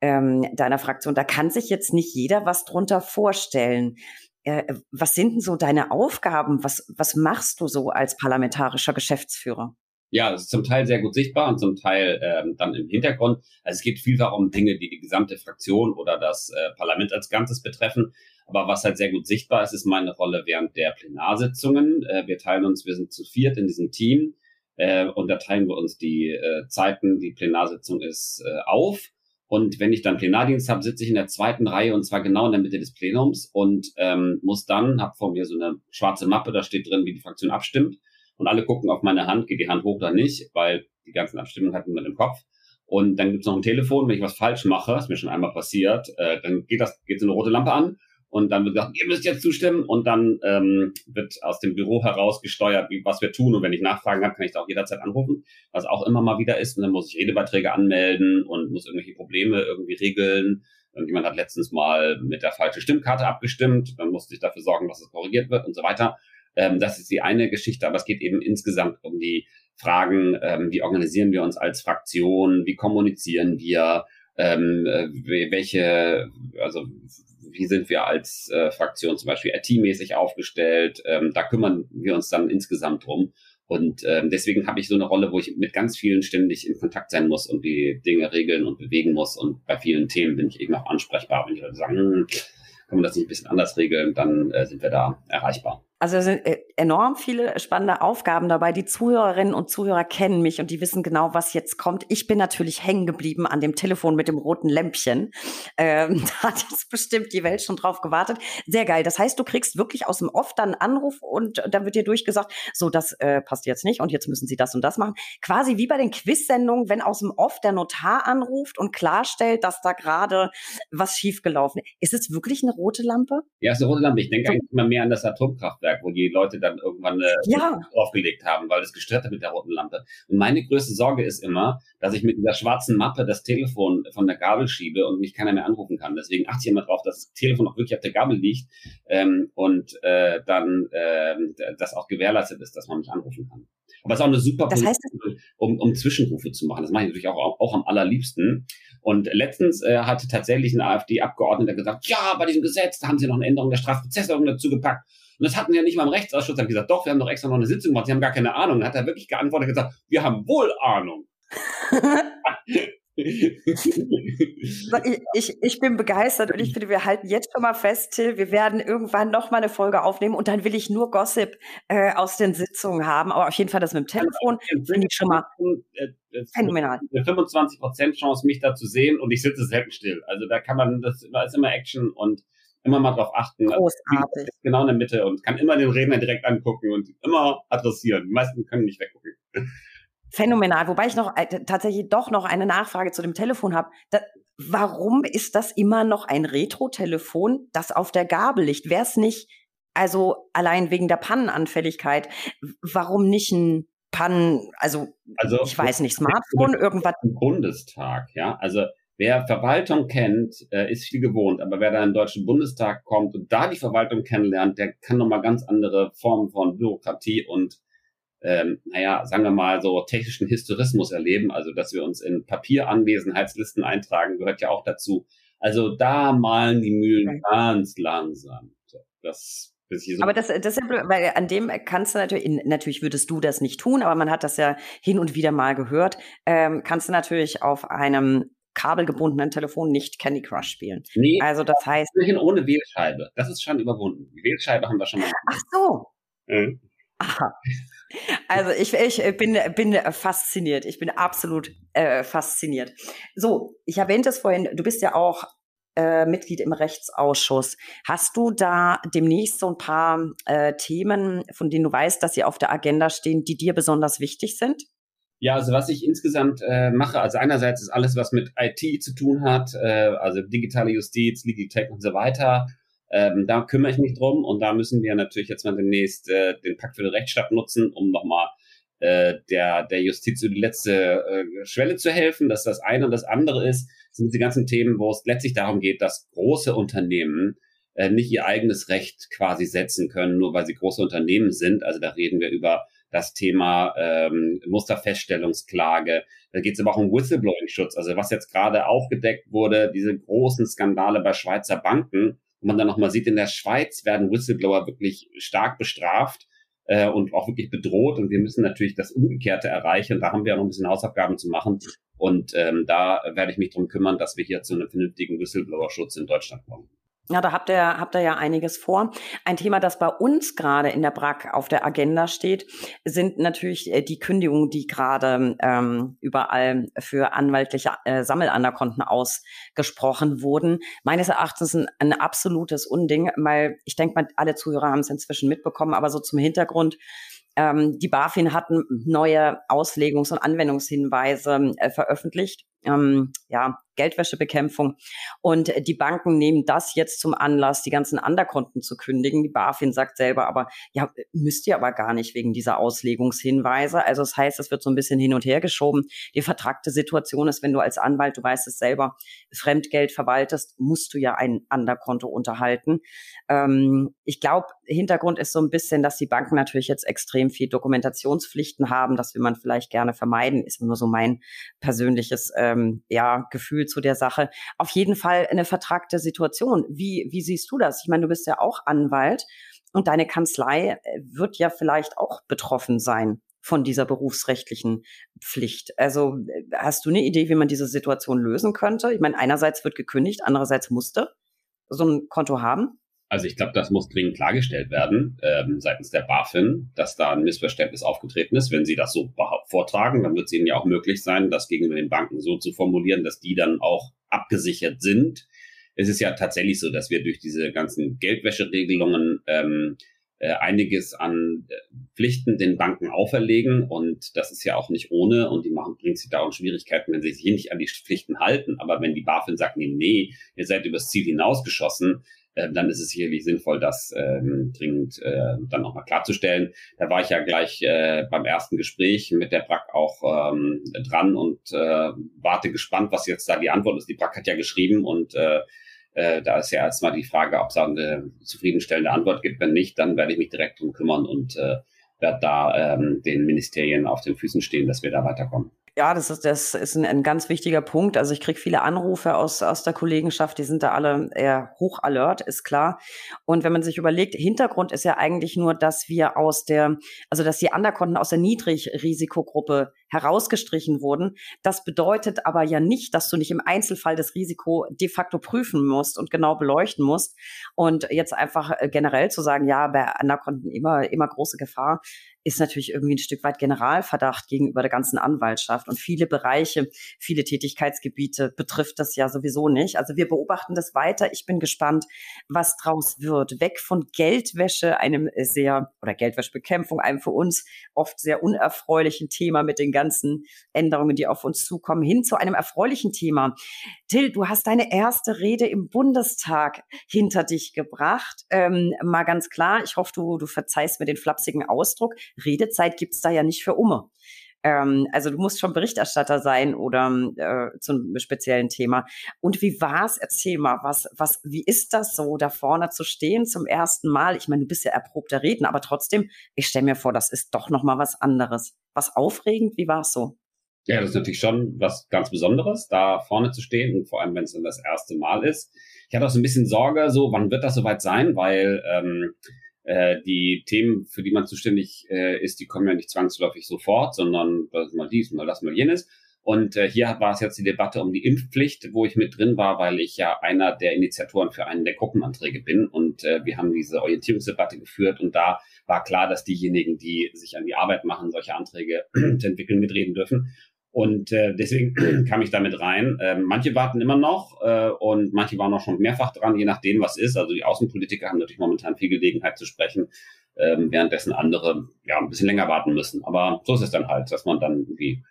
ähm, deiner Fraktion. Da kann sich jetzt nicht jeder was drunter vorstellen. Äh, was sind denn so deine Aufgaben? Was, was machst du so als parlamentarischer Geschäftsführer? Ja, das ist zum Teil sehr gut sichtbar und zum Teil ähm, dann im Hintergrund. Also es geht vielfach um Dinge, die die gesamte Fraktion oder das äh, Parlament als Ganzes betreffen. Aber was halt sehr gut sichtbar ist, ist meine Rolle während der Plenarsitzungen. Äh, wir teilen uns, wir sind zu viert in diesem Team äh, und da teilen wir uns die äh, Zeiten, die Plenarsitzung ist, äh, auf. Und wenn ich dann Plenardienst habe, sitze ich in der zweiten Reihe und zwar genau in der Mitte des Plenums und ähm, muss dann, habe vor mir so eine schwarze Mappe, da steht drin, wie die Fraktion abstimmt. Und alle gucken auf meine Hand, geht die Hand hoch oder nicht, weil die ganzen Abstimmungen hatten wir im Kopf. Und dann gibt's noch ein Telefon, wenn ich was falsch mache, ist mir schon einmal passiert, äh, dann geht das, geht so eine rote Lampe an und dann wird gesagt, ihr müsst jetzt zustimmen und dann ähm, wird aus dem Büro heraus gesteuert, wie, was wir tun. Und wenn ich Nachfragen habe, kann ich da auch jederzeit anrufen, was auch immer mal wieder ist. Und dann muss ich Redebeiträge anmelden und muss irgendwelche Probleme irgendwie regeln. Irgendjemand hat letztens mal mit der falschen Stimmkarte abgestimmt, dann musste ich dafür sorgen, dass es korrigiert wird und so weiter. Ähm, das ist die eine Geschichte, aber es geht eben insgesamt um die Fragen, ähm, wie organisieren wir uns als Fraktion, wie kommunizieren wir, ähm, äh, welche, also wie sind wir als äh, Fraktion zum Beispiel IT-mäßig aufgestellt. Ähm, da kümmern wir uns dann insgesamt drum. Und ähm, deswegen habe ich so eine Rolle, wo ich mit ganz vielen ständig in Kontakt sein muss und die Dinge regeln und bewegen muss. Und bei vielen Themen bin ich eben auch ansprechbar. Wenn die Leute sagen, hm, kann man das nicht ein bisschen anders regeln, dann äh, sind wir da erreichbar. Also es sind äh, enorm viele spannende Aufgaben dabei. Die Zuhörerinnen und Zuhörer kennen mich und die wissen genau, was jetzt kommt. Ich bin natürlich hängen geblieben an dem Telefon mit dem roten Lämpchen. Ähm, <laughs> da hat jetzt bestimmt die Welt schon drauf gewartet. Sehr geil. Das heißt, du kriegst wirklich aus dem Off dann einen Anruf und dann wird dir durchgesagt, so, das äh, passt jetzt nicht und jetzt müssen sie das und das machen. Quasi wie bei den Quiz-Sendungen, wenn aus dem Off der Notar anruft und klarstellt, dass da gerade was schiefgelaufen ist. Ist es wirklich eine rote Lampe? Ja, es ist eine rote Lampe. Ich denke eigentlich immer mehr an das Atomkraftwerk. Kraftwerk, wo die Leute dann irgendwann äh, ja. draufgelegt haben, weil es gestört hat mit der roten Lampe. Und meine größte Sorge ist immer, dass ich mit dieser schwarzen Mappe das Telefon von der Gabel schiebe und mich keiner mehr anrufen kann. Deswegen achte ich immer drauf, dass das Telefon auch wirklich auf der Gabel liegt ähm, und äh, dann äh, das auch gewährleistet ist, dass man mich anrufen kann. Aber es ist auch eine super das heißt, um, um Zwischenrufe zu machen. Das mache ich natürlich auch, auch, auch am allerliebsten. Und letztens äh, hatte tatsächlich ein AfD-Abgeordneter gesagt, ja, bei diesem Gesetz, da haben sie noch eine Änderung der Strafprozessordnung dazu gepackt. Und das hatten ja nicht mal im Rechtsausschuss. Haben gesagt, doch, wir haben doch extra noch eine Sitzung gemacht. Sie haben gar keine Ahnung. Dann hat er wirklich geantwortet und gesagt, wir haben wohl Ahnung. <laughs> <laughs> ich, ich, ich bin begeistert und ich finde, wir halten jetzt schon mal fest, Till, wir werden irgendwann noch mal eine Folge aufnehmen und dann will ich nur Gossip äh, aus den Sitzungen haben. Aber auf jeden Fall das mit dem Telefon finde ich schon mal phänomenal. 25% Chance, mich da zu sehen und ich sitze selten still. Also da kann man, das da ist immer Action und immer mal drauf achten. Also, Großartig. genau in der Mitte und kann immer den Redner direkt angucken und immer adressieren. Die meisten können nicht weggucken. Phänomenal. Wobei ich noch äh, tatsächlich doch noch eine Nachfrage zu dem Telefon habe. warum ist das immer noch ein Retro-Telefon, das auf der Gabel liegt? Wäre es nicht, also allein wegen der Pannenanfälligkeit, warum nicht ein Pannen, also, also ich weiß nicht, Smartphone, irgendwas? Bundestag, ja. Also Wer Verwaltung kennt, äh, ist viel gewohnt, aber wer da in den Deutschen Bundestag kommt und da die Verwaltung kennenlernt, der kann nochmal ganz andere Formen von Bürokratie und ähm, naja, sagen wir mal so technischen Historismus erleben, also dass wir uns in Papieranwesenheitslisten eintragen, gehört ja auch dazu. Also da malen die Mühlen ganz langsam. Das So aber das, das ist ja weil an dem kannst du natürlich, natürlich würdest du das nicht tun, aber man hat das ja hin und wieder mal gehört, ähm, kannst du natürlich auf einem kabelgebundenen Telefon nicht Candy Crush spielen. Nee, also das heißt. Ohne Wählscheibe. Das ist schon überwunden. Die Wählscheibe haben wir schon mal. Ach so. Mhm. Aha. Also ich, ich bin, bin fasziniert. Ich bin absolut äh, fasziniert. So, ich erwähnte es vorhin, du bist ja auch äh, Mitglied im Rechtsausschuss. Hast du da demnächst so ein paar äh, Themen, von denen du weißt, dass sie auf der Agenda stehen, die dir besonders wichtig sind? Ja, also was ich insgesamt äh, mache, also einerseits ist alles, was mit IT zu tun hat, äh, also digitale Justiz, Legal Tech und so weiter. Ähm, da kümmere ich mich drum und da müssen wir natürlich jetzt mal demnächst äh, den Pakt für den Rechtsstaat nutzen, um nochmal äh, der, der Justiz über die letzte äh, Schwelle zu helfen. Das ist das eine. Und das andere ist, sind diese ganzen Themen, wo es letztlich darum geht, dass große Unternehmen äh, nicht ihr eigenes Recht quasi setzen können, nur weil sie große Unternehmen sind. Also da reden wir über das Thema ähm, Musterfeststellungsklage. Da geht es aber auch um Whistleblowing-Schutz. Also was jetzt gerade aufgedeckt wurde, diese großen Skandale bei Schweizer Banken, wo man dann nochmal sieht, in der Schweiz werden Whistleblower wirklich stark bestraft äh, und auch wirklich bedroht. Und wir müssen natürlich das Umgekehrte erreichen. Da haben wir auch noch ein bisschen Hausaufgaben zu machen. Und ähm, da werde ich mich drum kümmern, dass wir hier zu einem vernünftigen Whistleblower-Schutz in Deutschland kommen. Ja, da habt ihr, habt ihr ja einiges vor. Ein Thema, das bei uns gerade in der BRAC auf der Agenda steht, sind natürlich äh, die Kündigungen, die gerade ähm, überall für anwaltliche äh, Sammelanderkonten ausgesprochen wurden. Meines Erachtens ein, ein absolutes Unding, weil ich denke mal, alle Zuhörer haben es inzwischen mitbekommen, aber so zum Hintergrund. Ähm, die BaFin hatten neue Auslegungs- und Anwendungshinweise äh, veröffentlicht. Ähm, ja, Geldwäschebekämpfung. Und die Banken nehmen das jetzt zum Anlass, die ganzen Anderkonten zu kündigen. Die BaFin sagt selber aber, ja, müsst ihr aber gar nicht wegen dieser Auslegungshinweise. Also das heißt, es wird so ein bisschen hin und her geschoben. Die vertragte Situation ist, wenn du als Anwalt, du weißt es selber, Fremdgeld verwaltest, musst du ja ein Anderkonto unterhalten. Ähm, ich glaube, Hintergrund ist so ein bisschen, dass die Banken natürlich jetzt extrem viel Dokumentationspflichten haben. Das will man vielleicht gerne vermeiden, ist nur so mein persönliches ähm, ja, Gefühl zu der Sache. Auf jeden Fall eine vertragte Situation. Wie, wie siehst du das? Ich meine, du bist ja auch Anwalt und deine Kanzlei äh, wird ja vielleicht auch betroffen sein von dieser berufsrechtlichen Pflicht. Also äh, hast du eine Idee, wie man diese Situation lösen könnte? Ich meine, einerseits wird gekündigt, andererseits musste so ein Konto haben. Also ich glaube, das muss dringend klargestellt werden ähm, seitens der BaFin, dass da ein Missverständnis aufgetreten ist. Wenn Sie das so vortragen, dann wird es Ihnen ja auch möglich sein, das gegenüber den Banken so zu formulieren, dass die dann auch abgesichert sind. Es ist ja tatsächlich so, dass wir durch diese ganzen Geldwäscheregelungen ähm, äh, einiges an äh, Pflichten den Banken auferlegen und das ist ja auch nicht ohne und die machen bringt sich da auch Schwierigkeiten, wenn sie sich nicht an die Pflichten halten. Aber wenn die BaFin sagt, nee, nee, ihr seid übers Ziel hinausgeschossen, äh, dann ist es sicherlich sinnvoll, das ähm, dringend äh, dann nochmal klarzustellen. Da war ich ja gleich äh, beim ersten Gespräch mit der BRAC auch ähm, dran und äh, warte gespannt, was jetzt da die Antwort ist. Die BRAC hat ja geschrieben und äh, äh, da ist ja erstmal die Frage, ob es da eine zufriedenstellende Antwort gibt. Wenn nicht, dann werde ich mich direkt drum kümmern und äh, werde da ähm, den Ministerien auf den Füßen stehen, dass wir da weiterkommen. Ja, das ist, das ist ein, ein ganz wichtiger Punkt. Also ich kriege viele Anrufe aus, aus der Kollegenschaft, die sind da alle eher hoch alert, ist klar. Und wenn man sich überlegt, Hintergrund ist ja eigentlich nur, dass wir aus der, also dass die Underkonten aus der Niedrigrisikogruppe herausgestrichen wurden. Das bedeutet aber ja nicht, dass du nicht im Einzelfall das Risiko de facto prüfen musst und genau beleuchten musst. Und jetzt einfach äh, generell zu sagen, ja, bei Underkonten immer, immer große Gefahr, ist natürlich irgendwie ein Stück weit Generalverdacht gegenüber der ganzen Anwaltschaft. Und viele Bereiche, viele Tätigkeitsgebiete betrifft das ja sowieso nicht. Also wir beobachten das weiter. Ich bin gespannt, was draus wird. Weg von Geldwäsche, einem sehr, oder Geldwäschebekämpfung, einem für uns oft sehr unerfreulichen Thema mit den ganzen Änderungen, die auf uns zukommen, hin zu einem erfreulichen Thema. Till, du hast deine erste Rede im Bundestag hinter dich gebracht. Ähm, mal ganz klar, ich hoffe, du, du verzeihst mir den flapsigen Ausdruck. Redezeit gibt's da ja nicht für Umme. Ähm, also du musst schon Berichterstatter sein oder äh, zu einem speziellen Thema. Und wie war's? Erzähl mal, was, was, wie ist das so, da vorne zu stehen zum ersten Mal? Ich meine, du bist ja erprobter Redner, aber trotzdem, ich stelle mir vor, das ist doch noch mal was anderes. Was aufregend? Wie war's so? Ja, das ist natürlich schon was ganz Besonderes, da vorne zu stehen und vor allem, wenn es dann das erste Mal ist. Ich hatte auch so ein bisschen Sorge, so wann wird das soweit sein, weil ähm, äh, die Themen, für die man zuständig äh, ist, die kommen ja nicht zwangsläufig sofort, sondern das mal dies, mal das, mal jenes. Und äh, hier war es jetzt die Debatte um die Impfpflicht, wo ich mit drin war, weil ich ja einer der Initiatoren für einen der Gruppenanträge bin. Und äh, wir haben diese Orientierungsdebatte geführt und da war klar, dass diejenigen, die sich an die Arbeit machen, solche Anträge <clears throat> zu entwickeln, mitreden dürfen. Und äh, deswegen <clears throat> kam ich damit rein. Äh, manche warten immer noch äh, und manche waren auch schon mehrfach dran, je nachdem, was ist. Also die Außenpolitiker haben natürlich momentan viel Gelegenheit zu sprechen, ähm, währenddessen andere ja ein bisschen länger warten müssen. Aber so ist es dann halt, dass man dann irgendwie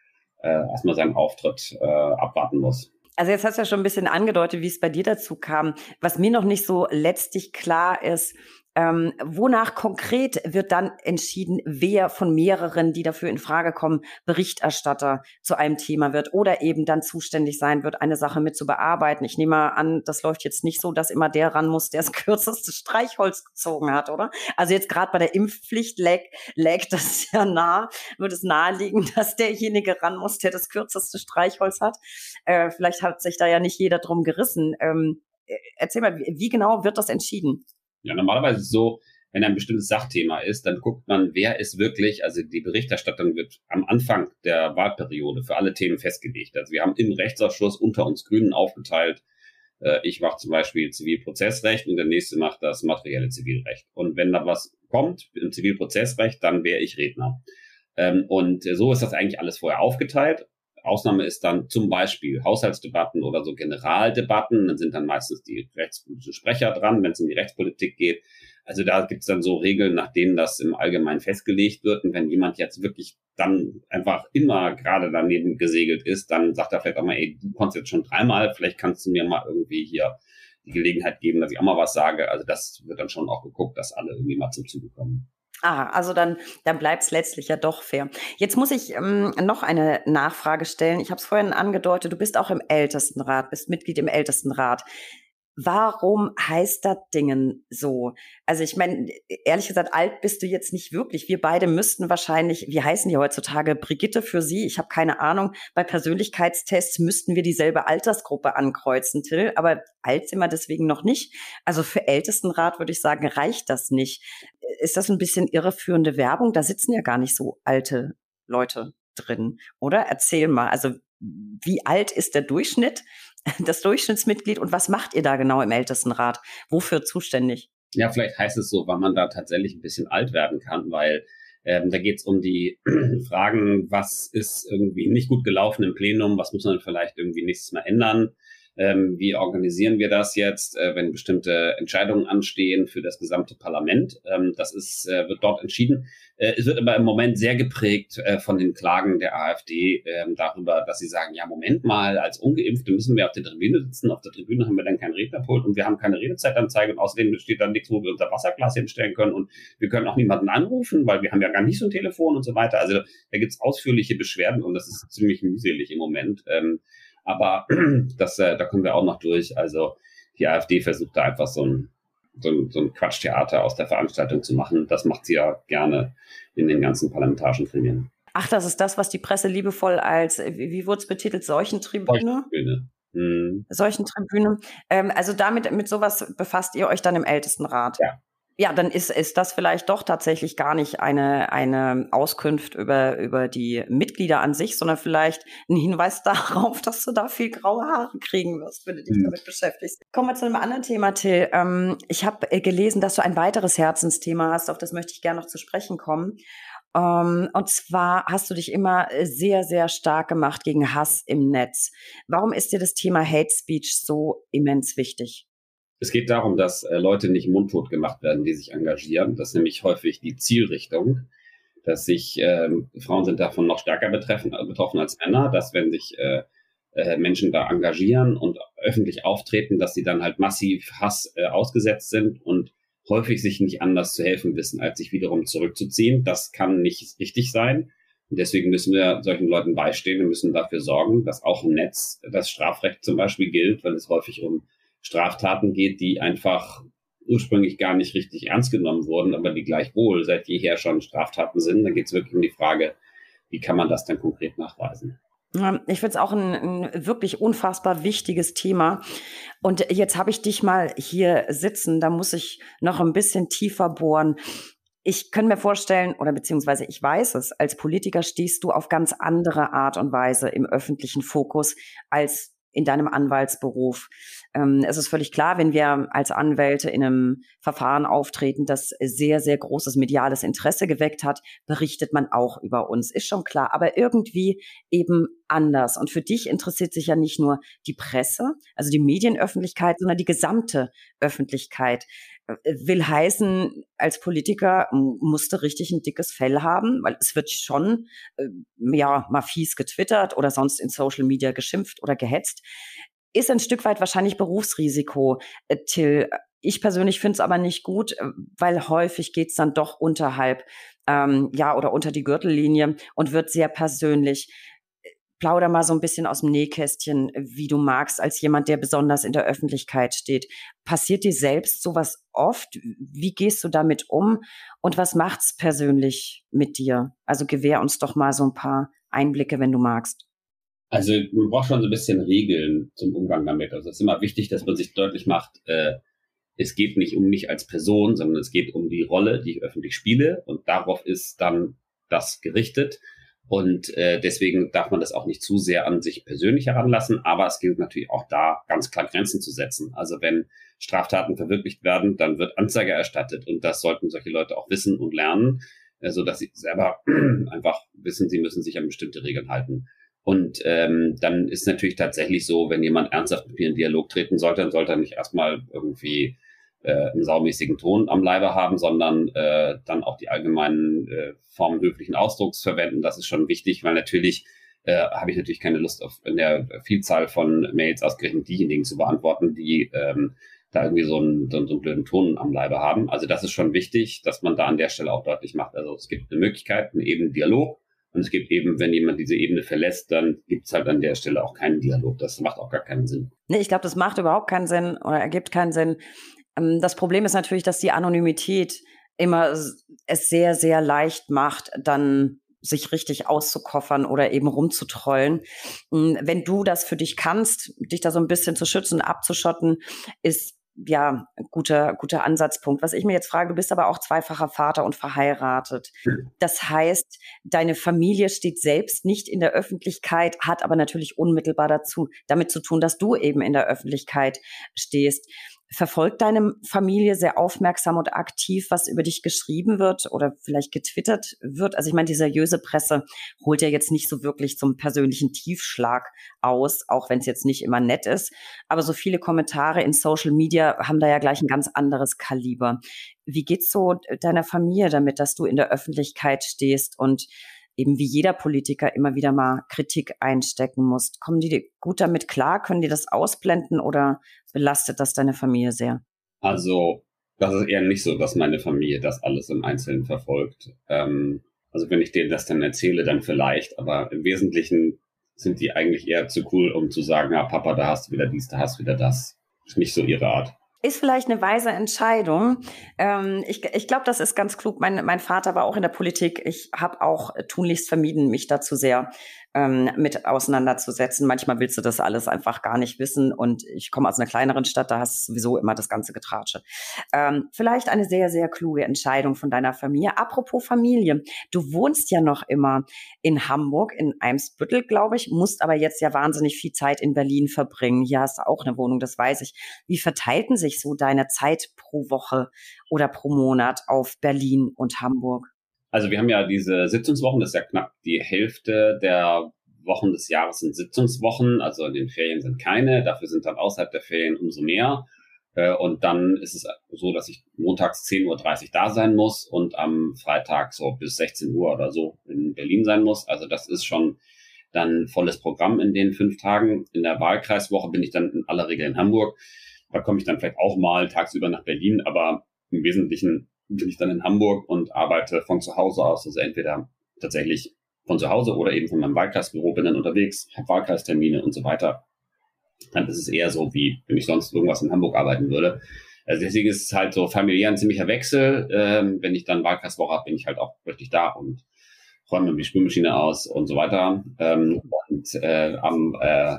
äh, erstmal seinen Auftritt äh, abwarten muss. Also jetzt hast du ja schon ein bisschen angedeutet, wie es bei dir dazu kam. Was mir noch nicht so letztlich klar ist, ähm, wonach konkret wird dann entschieden, wer von mehreren, die dafür in Frage kommen, Berichterstatter zu einem Thema wird oder eben dann zuständig sein wird, eine Sache mit zu bearbeiten? Ich nehme an, das läuft jetzt nicht so, dass immer der ran muss, der das <laughs> kürzeste Streichholz gezogen hat, oder? Also jetzt gerade bei der Impfpflicht lag, lag das <laughs> ja nah, wird es naheliegen, <laughs> dass derjenige ran muss, der das kürzeste Streichholz hat. Äh, vielleicht hat sich da ja nicht jeder drum gerissen. Ähm, äh, erzähl mal, wie, wie genau wird das entschieden? Ja, normalerweise ist es so, wenn ein bestimmtes Sachthema ist, dann guckt man, wer ist wirklich, also die Berichterstattung wird am Anfang der Wahlperiode für alle Themen festgelegt. Also wir haben im Rechtsausschuss unter uns Grünen aufgeteilt. Äh, ich mache zum Beispiel Zivilprozessrecht und der nächste macht das materielle Zivilrecht. Und wenn da was kommt im Zivilprozessrecht, dann wäre ich Redner. Ähm, und so ist das eigentlich alles vorher aufgeteilt. Ausnahme ist dann zum Beispiel Haushaltsdebatten oder so Generaldebatten. Dann sind dann meistens die rechtspolitischen Sprecher dran, wenn es in die Rechtspolitik geht. Also da gibt es dann so Regeln, nach denen das im Allgemeinen festgelegt wird. Und wenn jemand jetzt wirklich dann einfach immer gerade daneben gesegelt ist, dann sagt er vielleicht auch mal, ey, du konntest jetzt schon dreimal, vielleicht kannst du mir mal irgendwie hier die Gelegenheit geben, dass ich auch mal was sage. Also das wird dann schon auch geguckt, dass alle irgendwie mal zum Zuge kommen. Ah, also dann, dann bleibt es letztlich ja doch fair. Jetzt muss ich ähm, noch eine Nachfrage stellen. Ich habe es vorhin angedeutet, du bist auch im Ältestenrat, bist Mitglied im Ältestenrat. Warum heißt das Dingen so? Also ich meine, ehrlich gesagt, alt bist du jetzt nicht wirklich. Wir beide müssten wahrscheinlich, wie heißen die heutzutage? Brigitte für sie? Ich habe keine Ahnung. Bei Persönlichkeitstests müssten wir dieselbe Altersgruppe ankreuzen, Till. Aber alt sind wir deswegen noch nicht. Also für Ältestenrat würde ich sagen, reicht das nicht. Ist das ein bisschen irreführende Werbung? Da sitzen ja gar nicht so alte Leute drin, oder? Erzähl mal. Also wie alt ist der Durchschnitt? Das Durchschnittsmitglied und was macht ihr da genau im Ältestenrat? Wofür zuständig? Ja, vielleicht heißt es so, weil man da tatsächlich ein bisschen alt werden kann, weil ähm, da geht es um die <clears throat> Fragen, was ist irgendwie nicht gut gelaufen im Plenum, was muss man vielleicht irgendwie nächstes Mal ändern, ähm, wie organisieren wir das jetzt, äh, wenn bestimmte Entscheidungen anstehen für das gesamte Parlament. Ähm, das ist, äh, wird dort entschieden. Äh, es wird aber im Moment sehr geprägt äh, von den Klagen der AfD ähm, darüber, dass sie sagen, ja, Moment mal, als Ungeimpfte müssen wir auf der Tribüne sitzen. Auf der Tribüne haben wir dann keinen Rednerpult und wir haben keine Redezeitanzeige und außerdem besteht dann nichts, wo wir unser Wasserglas hinstellen können und wir können auch niemanden anrufen, weil wir haben ja gar nicht so ein Telefon und so weiter. Also da gibt's ausführliche Beschwerden und das ist ziemlich mühselig im Moment. Ähm, aber <clears throat> das, äh, da kommen wir auch noch durch. Also die AfD versucht da einfach so ein, so ein, so ein Quatschtheater aus der Veranstaltung zu machen. Das macht sie ja gerne in den ganzen parlamentarischen Gremien. Ach, das ist das, was die Presse liebevoll als, wie, wie wurde es betitelt, Seuchentribüne? Seuchentribüne. Hm. Seuchentribüne. Ähm, also damit, mit sowas befasst ihr euch dann im Ältestenrat? Ja, ja, dann ist, ist das vielleicht doch tatsächlich gar nicht eine, eine Auskunft über, über die Mitglieder an sich, sondern vielleicht ein Hinweis <laughs> darauf, dass du da viel graue Haare kriegen wirst, wenn du dich mhm. damit beschäftigst. Kommen wir zu einem anderen Thema, Till. Ähm, ich habe äh, gelesen, dass du ein weiteres Herzensthema hast, auf das möchte ich gerne noch zu sprechen kommen. Ähm, und zwar hast du dich immer äh, sehr, sehr stark gemacht gegen Hass im Netz. Warum ist dir das Thema Hate Speech so immens wichtig? Es geht darum, dass äh, Leute nicht mundtot gemacht werden, die sich engagieren. Das ist nämlich häufig die Zielrichtung, dass sich äh, Frauen sind davon noch stärker betreffen, äh, betroffen als Männer, dass wenn sich äh, äh, Menschen da engagieren und öffentlich auftreten, dass sie dann halt massiv Hass äh, ausgesetzt sind und häufig sich nicht anders zu helfen wissen, als sich wiederum zurückzuziehen. Das kann nicht richtig sein. Und deswegen müssen wir solchen Leuten beistehen und müssen dafür sorgen, dass auch im Netz das Strafrecht zum Beispiel gilt, weil es häufig um Straftaten geht, die einfach ursprünglich gar nicht richtig ernst genommen wurden, aber die gleichwohl seit jeher schon Straftaten sind. Da geht es wirklich um die Frage, wie kann man das dann konkret nachweisen? Ich finde es auch ein, ein, wirklich unfassbar wichtiges Thema. Und jetzt habe ich dich mal hier sitzen, da muss ich noch ein bisschen tiefer bohren. Ich könnte mir vorstellen, oder beziehungsweise ich weiß es, als Politiker stehst du auf ganz andere Art und Weise im öffentlichen Fokus als in deinem Anwaltsberuf. Ähm, es ist völlig klar, wenn wir als Anwälte in einem Verfahren auftreten, das sehr, sehr großes mediales Interesse geweckt hat, berichtet man auch über uns. Ist schon klar, aber irgendwie eben anders. Und für dich interessiert sich ja nicht nur die Presse, also die Medienöffentlichkeit, sondern die gesamte Öffentlichkeit äh, will heißen, als Politiker musste richtig ein dickes Fell haben, weil es wird schon äh, ja mal fies getwittert oder sonst in Social Media geschimpft oder gehetzt. Ist ein Stück weit wahrscheinlich Berufsrisiko, äh, Till. Ich persönlich finde es aber nicht gut, äh, weil häufig geht's dann doch unterhalb, ähm, ja, oder unter die Gürtellinie und wird sehr persönlich plauder mal so ein bisschen aus dem Nähkästchen, wie du magst, als jemand, der besonders in der Öffentlichkeit steht. Passiert dir selbst sowas oft? Wie gehst du damit um? Und was macht's persönlich mit dir? Also gewähr uns doch mal so ein paar Einblicke, wenn du magst. Also man braucht schon so ein bisschen Regeln zum Umgang damit. Also es ist immer wichtig, dass man sich deutlich macht, äh, es geht nicht um mich als Person, sondern es geht um die Rolle, die ich öffentlich spiele. Und darauf ist dann das gerichtet. Und äh, deswegen darf man das auch nicht zu sehr an sich persönlich heranlassen. Aber es gilt natürlich auch da ganz klar Grenzen zu setzen. Also wenn Straftaten verwirklicht werden, dann wird Anzeige erstattet. Und das sollten solche Leute auch wissen und lernen, äh, so dass sie selber <clears throat> einfach wissen, sie müssen sich an bestimmte Regeln halten. Und ähm, dann ist natürlich tatsächlich so, wenn jemand ernsthaft mit mir in Dialog treten sollte, dann sollte er nicht erstmal irgendwie äh, einen saumäßigen Ton am Leibe haben, sondern äh, dann auch die allgemeinen äh, Formen höflichen Ausdrucks verwenden. Das ist schon wichtig, weil natürlich äh, habe ich natürlich keine Lust auf in der Vielzahl von Mails ausgerechnet diejenigen zu beantworten, die ähm, da irgendwie so einen, so, so einen blöden Ton am Leibe haben. Also das ist schon wichtig, dass man da an der Stelle auch deutlich macht. Also es gibt eine Möglichkeit, einen eben Dialog. Und es gibt eben, wenn jemand diese Ebene verlässt, dann gibt es halt an der Stelle auch keinen Dialog. Das macht auch gar keinen Sinn. Nee, ich glaube, das macht überhaupt keinen Sinn oder ergibt keinen Sinn. Ähm, das Problem ist natürlich, dass die Anonymität immer es sehr, sehr leicht macht, dann sich richtig auszukoffern oder eben rumzutrollen. Hm, wenn du das für dich kannst, dich da so ein bisschen zu schützen, abzuschotten, ist ja, guter, guter Ansatzpunkt. Was ich mir jetzt frage, du bist aber auch zweifacher Vater und verheiratet. Das heißt, deine Familie steht selbst nicht in der Öffentlichkeit, hat aber natürlich unmittelbar dazu, damit zu tun, dass du eben in der Öffentlichkeit stehst verfolgt deine Familie sehr aufmerksam und aktiv, was über dich geschrieben wird oder vielleicht getwittert wird? Also ich meine, die seriöse Presse holt ja jetzt nicht so wirklich zum persönlichen Tiefschlag aus, auch wenn es jetzt nicht immer nett ist. Aber so viele Kommentare in Social Media haben da ja gleich ein ganz anderes Kaliber. Wie geht's so deiner Familie damit, dass du in der Öffentlichkeit stehst und eben wie jeder Politiker immer wieder mal Kritik einstecken musst. Kommen die gut damit klar? Können die das ausblenden oder belastet das deine Familie sehr? Also, das ist eher nicht so, dass meine Familie das alles im Einzelnen verfolgt. Ähm, also, wenn ich denen das dann erzähle, dann vielleicht, aber im Wesentlichen sind die eigentlich eher zu cool, um zu sagen, ja, Papa, da hast du wieder dies, da hast du wieder das. Ist nicht so ihre Art. Ist vielleicht eine weise Entscheidung. Ähm, ich ich glaube, das ist ganz klug. Mein, mein Vater war auch in der Politik. Ich habe auch tunlichst vermieden, mich dazu sehr ähm, mit auseinanderzusetzen. Manchmal willst du das alles einfach gar nicht wissen. Und ich komme aus einer kleineren Stadt, da hast du sowieso immer das ganze Getratsche. Ähm, vielleicht eine sehr, sehr kluge Entscheidung von deiner Familie. Apropos Familie, du wohnst ja noch immer in Hamburg, in Eimsbüttel, glaube ich, musst aber jetzt ja wahnsinnig viel Zeit in Berlin verbringen. Hier hast du auch eine Wohnung, das weiß ich. Wie verteilten sich so deine Zeit pro Woche oder pro Monat auf Berlin und Hamburg? Also wir haben ja diese Sitzungswochen, das ist ja knapp die Hälfte der Wochen des Jahres sind Sitzungswochen, also in den Ferien sind keine, dafür sind dann außerhalb der Ferien umso mehr. Äh, und dann ist es so, dass ich montags 10.30 Uhr da sein muss und am Freitag so bis 16 Uhr oder so in Berlin sein muss. Also das ist schon dann volles Programm in den fünf Tagen. In der Wahlkreiswoche bin ich dann in aller Regel in Hamburg. Da komme ich dann vielleicht auch mal tagsüber nach Berlin, aber im Wesentlichen bin ich dann in Hamburg und arbeite von zu Hause aus. Also entweder tatsächlich von zu Hause oder eben von meinem Wahlkreisbüro, bin dann unterwegs, habe Wahlkreistermine und so weiter. Dann ist es eher so, wie wenn ich sonst irgendwas in Hamburg arbeiten würde. Also deswegen ist es halt so familiär ein ziemlicher Wechsel. Ähm, wenn ich dann Wahlkreiswoche habe, bin ich halt auch wirklich da und räume die Spülmaschine aus und so weiter. Ähm, und äh, am, äh,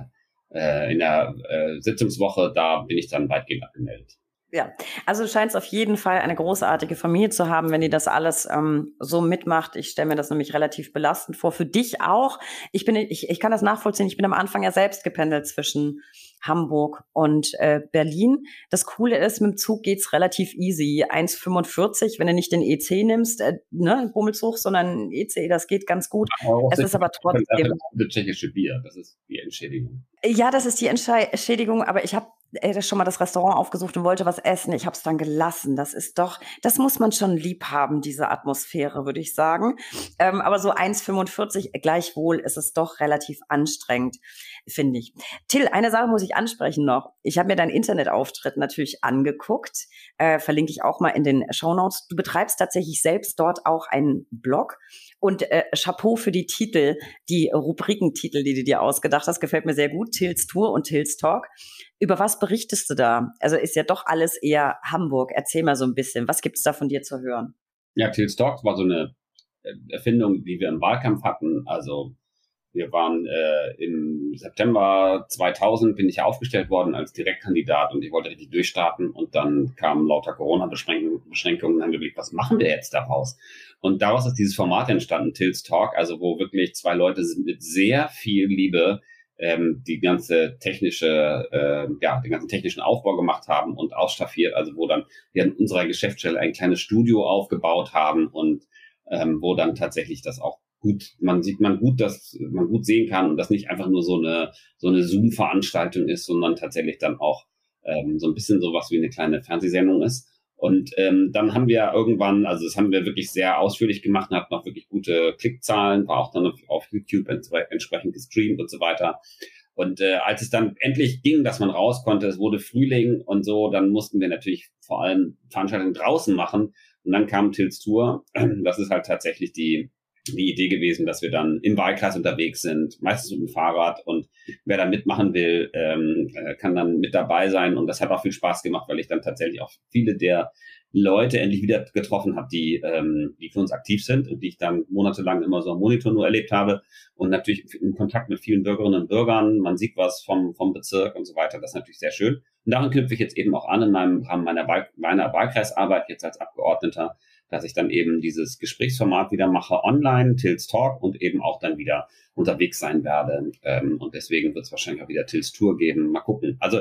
äh, in der äh, Sitzungswoche, da bin ich dann weitgehend abgemeldet. Ja, also du scheinst auf jeden Fall eine großartige Familie zu haben, wenn die das alles ähm, so mitmacht. Ich stelle mir das nämlich relativ belastend vor. Für dich auch. Ich bin, ich, ich kann das nachvollziehen. Ich bin am Anfang ja selbst gependelt zwischen Hamburg und äh, Berlin. Das Coole ist, mit dem Zug geht's relativ easy. 1,45, wenn du nicht den EC nimmst, äh, ne, Bummelzug, sondern EC, das geht ganz gut. Aber es ist aber trotzdem. Das tschechische Bier, das ist die Entschädigung. Ja, das ist die Entschädigung, aber ich habe ey, schon mal das Restaurant aufgesucht und wollte was essen. Ich habe es dann gelassen. Das ist doch, das muss man schon lieb haben, diese Atmosphäre, würde ich sagen. Ähm, aber so 1,45 gleichwohl ist es doch relativ anstrengend, finde ich. Till, eine Sache muss ich ansprechen noch. Ich habe mir deinen Internetauftritt natürlich angeguckt. Äh, verlinke ich auch mal in den Show Notes. Du betreibst tatsächlich selbst dort auch einen Blog. Und äh, Chapeau für die Titel, die Rubrikentitel, die du dir ausgedacht hast, gefällt mir sehr gut. Tills Tour und Tills Talk. Über was berichtest du da? Also ist ja doch alles eher Hamburg. Erzähl mal so ein bisschen. Was gibt es da von dir zu hören? Ja, Tills Talk war so eine äh, Erfindung, die wir im Wahlkampf hatten. Also wir waren äh, im September 2000 bin ich aufgestellt worden als Direktkandidat und ich wollte richtig durchstarten und dann kamen lauter Corona-Beschränkungen und haben was machen wir jetzt daraus? Und daraus ist dieses Format entstanden, Tills Talk, also wo wirklich zwei Leute mit sehr viel Liebe ähm, die ganze technische, äh, ja, den ganzen technischen Aufbau gemacht haben und ausstaffiert, also wo dann wir an unserer Geschäftsstelle ein kleines Studio aufgebaut haben und ähm, wo dann tatsächlich das auch gut, man sieht man gut, dass man gut sehen kann und das nicht einfach nur so eine so eine Zoom-Veranstaltung ist, sondern tatsächlich dann auch ähm, so ein bisschen sowas wie eine kleine Fernsehsendung ist. Und ähm, dann haben wir irgendwann, also das haben wir wirklich sehr ausführlich gemacht und hatten auch wirklich gute Klickzahlen, war auch dann auf YouTube entsprechend gestreamt und so weiter. Und äh, als es dann endlich ging, dass man raus konnte, es wurde Frühling und so, dann mussten wir natürlich vor allem Veranstaltungen draußen machen. Und dann kam Tills Tour. Das ist halt tatsächlich die die Idee gewesen, dass wir dann im Wahlkreis unterwegs sind, meistens mit dem Fahrrad. Und wer da mitmachen will, ähm, äh, kann dann mit dabei sein. Und das hat auch viel Spaß gemacht, weil ich dann tatsächlich auch viele der Leute endlich wieder getroffen habe, die, ähm, die für uns aktiv sind und die ich dann monatelang immer so am Monitor nur erlebt habe. Und natürlich in Kontakt mit vielen Bürgerinnen und Bürgern, man sieht was vom, vom Bezirk und so weiter, das ist natürlich sehr schön. Und daran knüpfe ich jetzt eben auch an in meinem Rahmen meiner, Wahl, meiner Wahlkreisarbeit jetzt als Abgeordneter, dass ich dann eben dieses Gesprächsformat wieder mache online, Tills Talk und eben auch dann wieder unterwegs sein werde. Ähm, und deswegen wird es wahrscheinlich auch wieder Tills Tour geben. Mal gucken. Also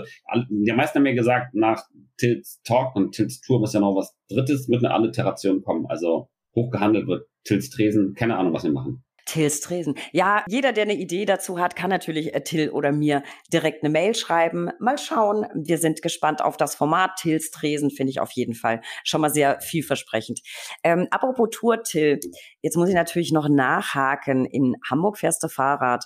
die meisten haben mir gesagt, nach Tills Talk und Tills Tour muss ja noch was Drittes mit einer Alliteration kommen. Also hochgehandelt wird Tills Tresen. Keine Ahnung, was wir machen. Tills Tresen. Ja, jeder, der eine Idee dazu hat, kann natürlich äh, Till oder mir direkt eine Mail schreiben. Mal schauen. Wir sind gespannt auf das Format. Tills Tresen finde ich auf jeden Fall schon mal sehr vielversprechend. Ähm, apropos Tour, Till. Jetzt muss ich natürlich noch nachhaken. In Hamburg fährst du Fahrrad.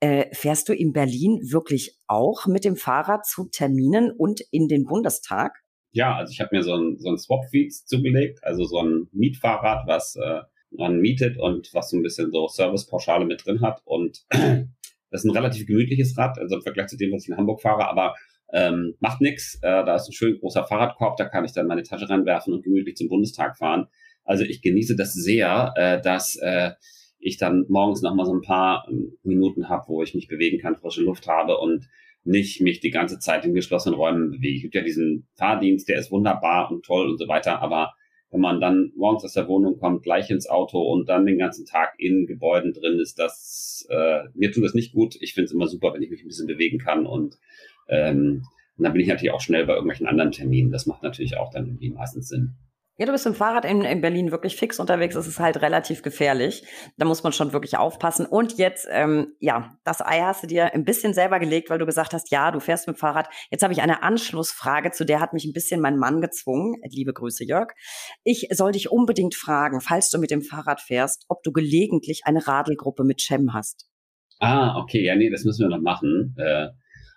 Äh, fährst du in Berlin wirklich auch mit dem Fahrrad zu Terminen und in den Bundestag? Ja, also ich habe mir so ein, so ein Swap-Feed zugelegt, also so ein Mietfahrrad, was äh, man mietet und was so ein bisschen so Servicepauschale mit drin hat. Und <clears throat> das ist ein relativ gemütliches Rad, also im Vergleich zu dem, was ich in Hamburg fahre, aber ähm, macht nix. Äh, da ist ein schön großer Fahrradkorb, da kann ich dann meine Tasche reinwerfen und gemütlich zum Bundestag fahren. Also ich genieße das sehr, äh, dass äh, ich dann morgens noch mal so ein paar ähm, Minuten habe, wo ich mich bewegen kann, frische Luft habe und nicht mich die ganze Zeit in geschlossenen Räumen bewege. Ich habe ja diesen Fahrdienst, der ist wunderbar und toll und so weiter, aber wenn man dann morgens aus der Wohnung kommt, gleich ins Auto und dann den ganzen Tag in Gebäuden drin ist, das äh, mir tut das nicht gut. Ich finde es immer super, wenn ich mich ein bisschen bewegen kann und ähm, und dann bin ich natürlich auch schnell bei irgendwelchen anderen Terminen. Das macht natürlich auch dann irgendwie meistens Sinn. Ja, du bist im Fahrrad in, in Berlin wirklich fix unterwegs. Es ist halt relativ gefährlich. Da muss man schon wirklich aufpassen. Und jetzt, ähm, ja, das Ei hast du dir ein bisschen selber gelegt, weil du gesagt hast, ja, du fährst mit dem Fahrrad. Jetzt habe ich eine Anschlussfrage, zu der hat mich ein bisschen mein Mann gezwungen. Liebe Grüße, Jörg. Ich soll dich unbedingt fragen, falls du mit dem Fahrrad fährst, ob du gelegentlich eine Radelgruppe mit Cem hast. Ah, okay, ja, nee, das müssen wir noch machen. Äh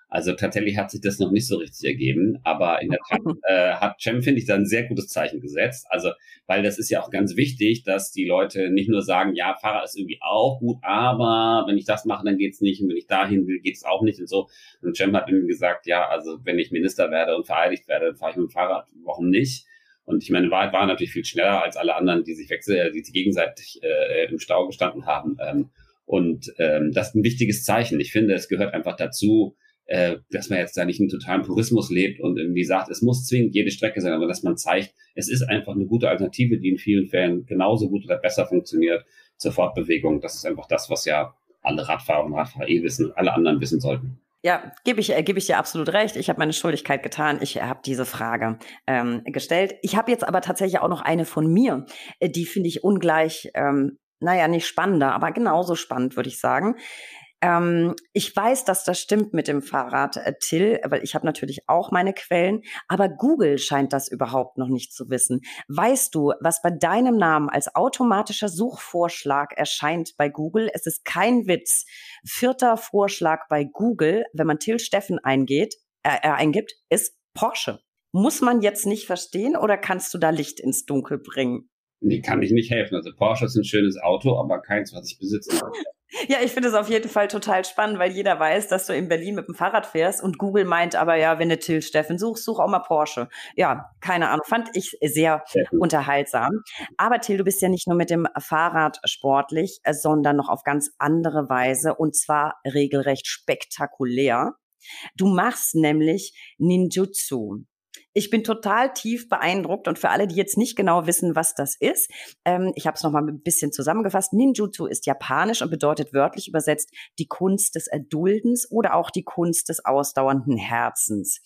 also tatsächlich hat sich das noch nicht so richtig ergeben, aber in der Tat <laughs> äh, hat Cem, finde ich, da ein sehr gutes Zeichen gesetzt. Also, weil das ist ja auch ganz wichtig, dass die Leute nicht nur sagen, ja, Fahrrad ist irgendwie auch gut, aber wenn ich das mache, dann geht's nicht und wenn ich dahin will, geht's auch nicht und so. Und Cem hat ihm gesagt, ja, also wenn ich Minister werde und vereidigt werde, dann fahre ich mit dem Fahrrad, warum nicht? Und ich meine, war, war natürlich viel schneller als alle anderen, die sich wechsel, äh, die sich gegenseitig äh, im Stau gestanden haben. Ähm, und ähm, das ist ein wichtiges Zeichen. Ich finde, es gehört einfach dazu, äh, dass man jetzt da nicht einen totalen Purismus lebt und irgendwie sagt, es muss zwingend jede Strecke sein, aber dass man zeigt, es ist einfach eine gute Alternative, die in vielen Fällen genauso gut oder besser funktioniert zur Fortbewegung. Das ist einfach das, was ja alle Radfahrer und Radfahrer eh wissen, alle anderen wissen sollten. Ja, gebe ich, äh, gebe ich dir absolut recht. Ich habe meine Schuldigkeit getan. Ich habe diese Frage ähm, gestellt. Ich habe jetzt aber tatsächlich auch noch eine von mir. Äh, die finde ich ungleich, ähm, naja, nicht spannender, aber genauso spannend, würde ich sagen. Ähm, ich weiß, dass das stimmt mit dem Fahrrad, äh, Till, weil ich habe natürlich auch meine Quellen, aber Google scheint das überhaupt noch nicht zu wissen. Weißt du, was bei deinem Namen als automatischer Suchvorschlag erscheint bei Google? Es ist kein Witz. Vierter Vorschlag bei Google, wenn man Till Steffen eingeht, äh, äh, eingibt, ist Porsche. Muss man jetzt nicht verstehen oder kannst du da Licht ins Dunkel bringen? Nee, kann ich nicht helfen. Also Porsche ist ein schönes Auto, aber keins, was ich besitze. Ja, ich finde es auf jeden Fall total spannend, weil jeder weiß, dass du in Berlin mit dem Fahrrad fährst und Google meint aber ja, wenn du Till Steffen suchst, such auch mal Porsche. Ja, keine Ahnung, fand ich sehr unterhaltsam. Aber Till, du bist ja nicht nur mit dem Fahrrad sportlich, sondern noch auf ganz andere Weise und zwar regelrecht spektakulär. Du machst nämlich Ninjutsu. Ich bin total tief beeindruckt und für alle, die jetzt nicht genau wissen, was das ist, ähm, ich habe es nochmal ein bisschen zusammengefasst. Ninjutsu ist japanisch und bedeutet wörtlich übersetzt die Kunst des Erduldens oder auch die Kunst des ausdauernden Herzens.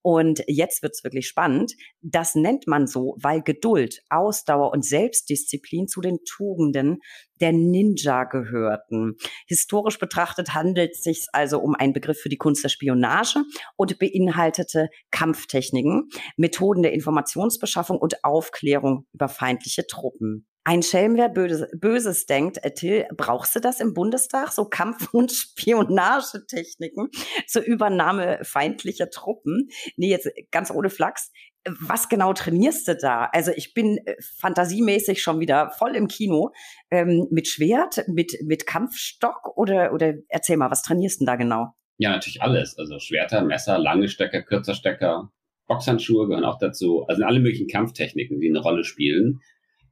Und jetzt wird's wirklich spannend. Das nennt man so, weil Geduld, Ausdauer und Selbstdisziplin zu den Tugenden der Ninja gehörten. Historisch betrachtet handelt es sich also um einen Begriff für die Kunst der Spionage und beinhaltete Kampftechniken, Methoden der Informationsbeschaffung und Aufklärung über feindliche Truppen. Ein Schelm, wer Böses, Böses denkt, Till, brauchst du das im Bundestag? So Kampf- <laughs> und Spionagetechniken zur Übernahme feindlicher Truppen? Nee, jetzt ganz ohne Flachs was genau trainierst du da? Also ich bin äh, fantasiemäßig schon wieder voll im Kino. Ähm, mit Schwert, mit, mit Kampfstock oder, oder erzähl mal, was trainierst du da genau? Ja, natürlich alles. Also Schwerter, Messer, lange Stecker, kürzer Stecker, Boxhandschuhe gehören auch dazu. Also alle möglichen Kampftechniken, die eine Rolle spielen.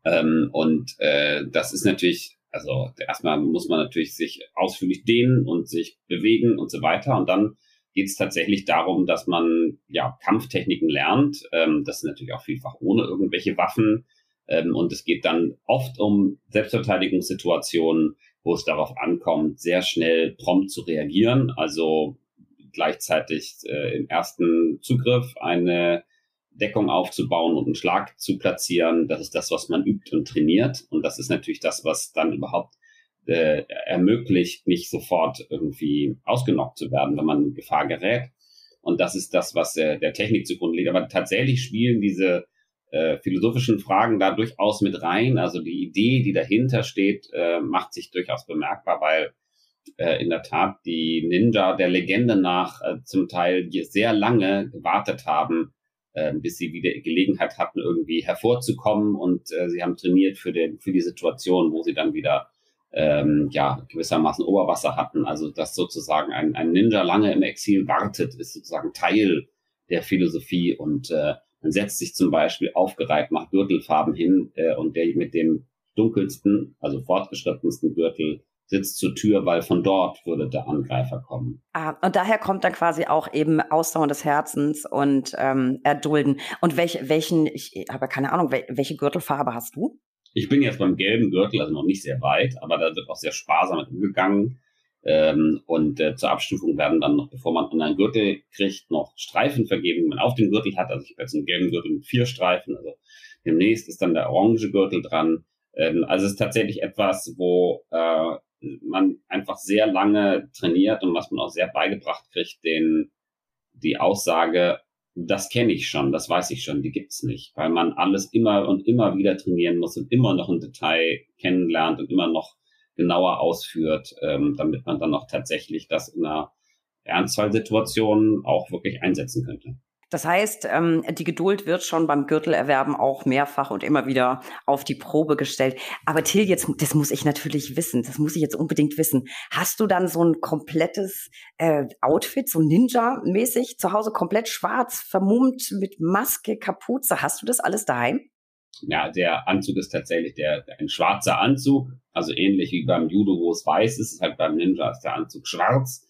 Ähm, und äh, das ist natürlich, also erstmal muss man natürlich sich ausführlich dehnen und sich bewegen und so weiter. Und dann geht es tatsächlich darum, dass man ja Kampftechniken lernt. Ähm, das ist natürlich auch vielfach ohne irgendwelche Waffen. Ähm, und es geht dann oft um Selbstverteidigungssituationen, wo es darauf ankommt, sehr schnell prompt zu reagieren. Also gleichzeitig äh, im ersten Zugriff eine Deckung aufzubauen und einen Schlag zu platzieren. Das ist das, was man übt und trainiert. Und das ist natürlich das, was dann überhaupt äh, ermöglicht, nicht sofort irgendwie ausgenockt zu werden, wenn man in Gefahr gerät. Und das ist das, was äh, der Technik zugrunde liegt. Aber tatsächlich spielen diese äh, philosophischen Fragen da durchaus mit rein. Also die Idee, die dahinter steht, äh, macht sich durchaus bemerkbar, weil äh, in der Tat die Ninja der Legende nach äh, zum Teil sehr lange gewartet haben, äh, bis sie wieder Gelegenheit hatten, irgendwie hervorzukommen. Und sie haben trainiert für, den, für die Situation, wo sie dann wieder ähm, ja, gewissermaßen Oberwasser hatten. Also dass sozusagen ein, ein Ninja lange im Exil wartet, ist sozusagen Teil der Philosophie und äh, man setzt sich zum Beispiel aufgereiht, macht Gürtelfarben hin äh, und der mit dem dunkelsten, also fortgeschrittensten Gürtel sitzt zur Tür, weil von dort würde der Angreifer kommen. Ah, und daher kommt dann quasi auch eben Ausdauer des Herzens und ähm, Erdulden. Und welch, welchen, ich habe keine Ahnung, welche Gürtelfarbe hast du? Ich bin jetzt beim gelben Gürtel, also noch nicht sehr weit, aber da wird auch sehr sparsam mit umgegangen. Ähm, und äh, zur Abstufung werden dann noch, bevor man einen Gürtel kriegt, noch Streifen vergeben, die man auf dem Gürtel hat. Also ich habe jetzt einen gelben Gürtel mit vier Streifen. Also demnächst ist dann der orange Gürtel dran. Ähm, also es ist tatsächlich etwas, wo äh, man einfach sehr lange trainiert und was man auch sehr beigebracht kriegt, den die Aussage, das kenne ich schon, das weiß ich schon, die gibt's nicht, weil man alles immer und immer wieder trainieren muss und immer noch ein Detail kennenlernt und immer noch genauer ausführt, ähm, damit man dann auch tatsächlich das in einer Ernstfallsituation auch wirklich einsetzen könnte. Das heißt, ähm, die Geduld wird schon beim Gürtelerwerben auch mehrfach und immer wieder auf die Probe gestellt. Aber Till, jetzt, das muss ich natürlich wissen, das muss ich jetzt unbedingt wissen. Hast du dann so ein komplettes äh, Outfit, so Ninja-mäßig, zu Hause komplett schwarz, vermummt mit Maske, Kapuze? Hast du das alles daheim? Ja, der Anzug ist tatsächlich der, ein schwarzer Anzug, also ähnlich wie beim Judo, wo es weiß ist, ist halt beim Ninja ist der Anzug schwarz.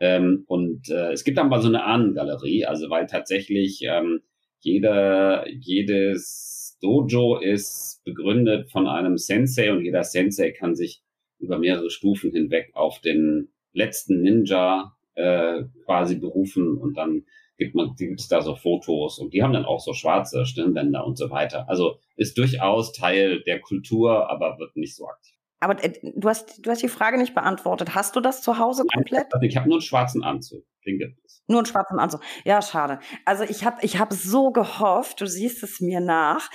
Ähm, und äh, es gibt dann mal so eine Ahnengalerie, also weil tatsächlich ähm, jeder, jedes Dojo ist begründet von einem Sensei und jeder Sensei kann sich über mehrere Stufen hinweg auf den letzten Ninja äh, quasi berufen und dann gibt man, gibt es da so Fotos und die haben dann auch so schwarze Stirnbänder und so weiter. Also ist durchaus Teil der Kultur, aber wird nicht so aktiv. Aber äh, du hast, du hast die Frage nicht beantwortet. Hast du das zu Hause komplett? Nein, ich habe nur einen schwarzen Anzug. Nur einen schwarzen Anzug. Ja, schade. Also ich habe ich hab so gehofft, du siehst es mir nach.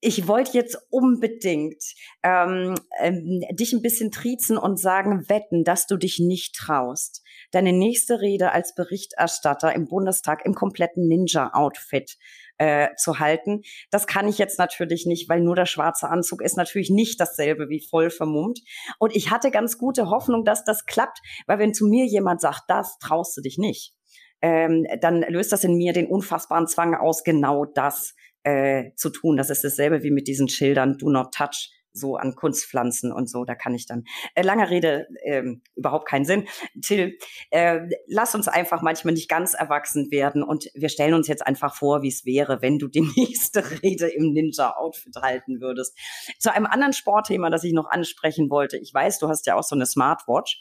Ich wollte jetzt unbedingt ähm, ähm, dich ein bisschen triezen und sagen, wetten, dass du dich nicht traust, deine nächste Rede als Berichterstatter im Bundestag im kompletten Ninja-Outfit äh, zu halten. Das kann ich jetzt natürlich nicht, weil nur der schwarze Anzug ist natürlich nicht dasselbe wie voll vermummt. Und ich hatte ganz gute Hoffnung, dass das klappt, weil wenn zu mir jemand sagt, das traust du dich nicht, ähm, dann löst das in mir den unfassbaren Zwang aus, genau das äh, zu tun. Das ist dasselbe wie mit diesen Schildern Do Not Touch so an Kunstpflanzen und so. Da kann ich dann, äh, lange Rede, äh, überhaupt keinen Sinn. Till, äh, lass uns einfach manchmal nicht ganz erwachsen werden und wir stellen uns jetzt einfach vor, wie es wäre, wenn du die <laughs> nächste Rede im Ninja-Outfit halten würdest. Zu einem anderen Sportthema, das ich noch ansprechen wollte. Ich weiß, du hast ja auch so eine Smartwatch.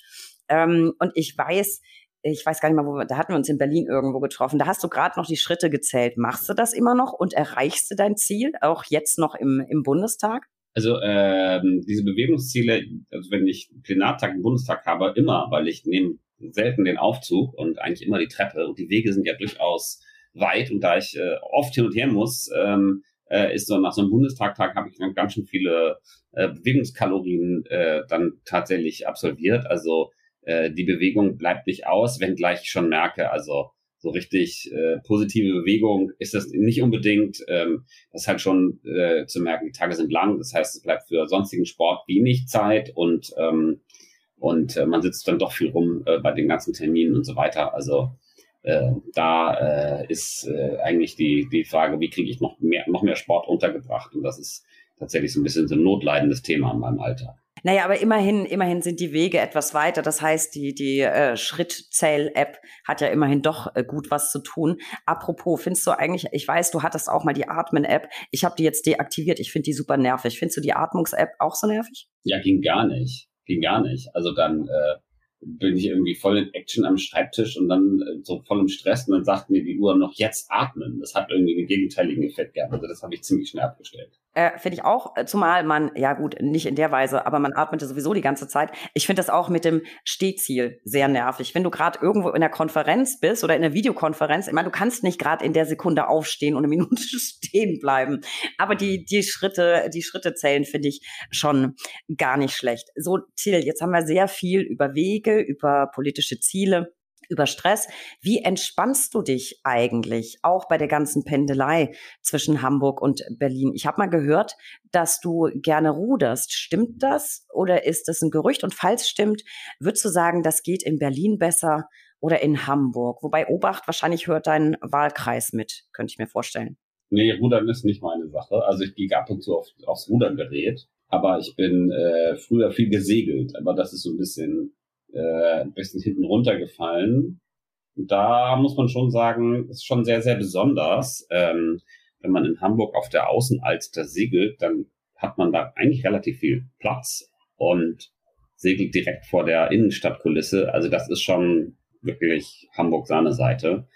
Ähm, und ich weiß, ich weiß gar nicht mal, wo wir, da hatten wir uns in Berlin irgendwo getroffen. Da hast du gerade noch die Schritte gezählt. Machst du das immer noch und erreichst du dein Ziel, auch jetzt noch im, im Bundestag? Also ähm, diese Bewegungsziele, also wenn ich Plenartag im Bundestag habe, immer, weil ich nehme selten den Aufzug und eigentlich immer die Treppe und die Wege sind ja durchaus weit und da ich äh, oft hin und her muss, ähm, äh, ist so nach so einem Bundestagtag habe ich dann ganz schön viele äh, Bewegungskalorien äh, dann tatsächlich absolviert. Also äh, die Bewegung bleibt nicht aus, wenngleich ich schon merke, also so richtig äh, positive Bewegung ist das nicht unbedingt. Ähm, das ist halt schon äh, zu merken, die Tage sind lang. Das heißt, es bleibt für sonstigen Sport wenig Zeit und, ähm, und äh, man sitzt dann doch viel rum äh, bei den ganzen Terminen und so weiter. Also äh, da äh, ist äh, eigentlich die, die Frage, wie kriege ich noch mehr, noch mehr Sport untergebracht? Und das ist tatsächlich so ein bisschen so ein notleidendes Thema in meinem Alltag. Naja, aber immerhin, immerhin sind die Wege etwas weiter. Das heißt, die, die äh, Schrittzähl-App hat ja immerhin doch äh, gut was zu tun. Apropos, findest du eigentlich, ich weiß, du hattest auch mal die Atmen-App. Ich habe die jetzt deaktiviert. Ich finde die super nervig. Findest du die Atmungs-App auch so nervig? Ja, ging gar nicht. Ging gar nicht. Also dann äh, bin ich irgendwie voll in Action am Schreibtisch und dann äh, so voll im Stress und dann sagt mir die Uhr noch jetzt atmen. Das hat irgendwie einen gegenteiligen Effekt gehabt. Also das habe ich ziemlich schnell abgestellt. Äh, finde ich auch, äh, zumal man, ja gut, nicht in der Weise, aber man atmete sowieso die ganze Zeit. Ich finde das auch mit dem Stehziel sehr nervig. Wenn du gerade irgendwo in der Konferenz bist oder in der Videokonferenz, ich meine, du kannst nicht gerade in der Sekunde aufstehen und eine Minute <laughs> stehen bleiben. Aber die, die Schritte, die Schritte zählen, finde ich schon gar nicht schlecht. So, Till, jetzt haben wir sehr viel über Wege, über politische Ziele über Stress. Wie entspannst du dich eigentlich, auch bei der ganzen Pendelei zwischen Hamburg und Berlin? Ich habe mal gehört, dass du gerne ruderst. Stimmt das oder ist das ein Gerücht? Und falls stimmt, würdest du sagen, das geht in Berlin besser oder in Hamburg? Wobei Obacht wahrscheinlich hört dein Wahlkreis mit, könnte ich mir vorstellen. Nee, Rudern ist nicht meine Sache. Also ich gehe ab und zu auf, aufs Rudergerät, aber ich bin äh, früher viel gesegelt. Aber das ist so ein bisschen äh, ein bisschen hinten runtergefallen. Da muss man schon sagen, ist schon sehr, sehr besonders. Ähm, wenn man in Hamburg auf der Außenalster segelt, dann hat man da eigentlich relativ viel Platz und segelt direkt vor der Innenstadtkulisse. Also das ist schon wirklich Hamburg-Sahne-Seite.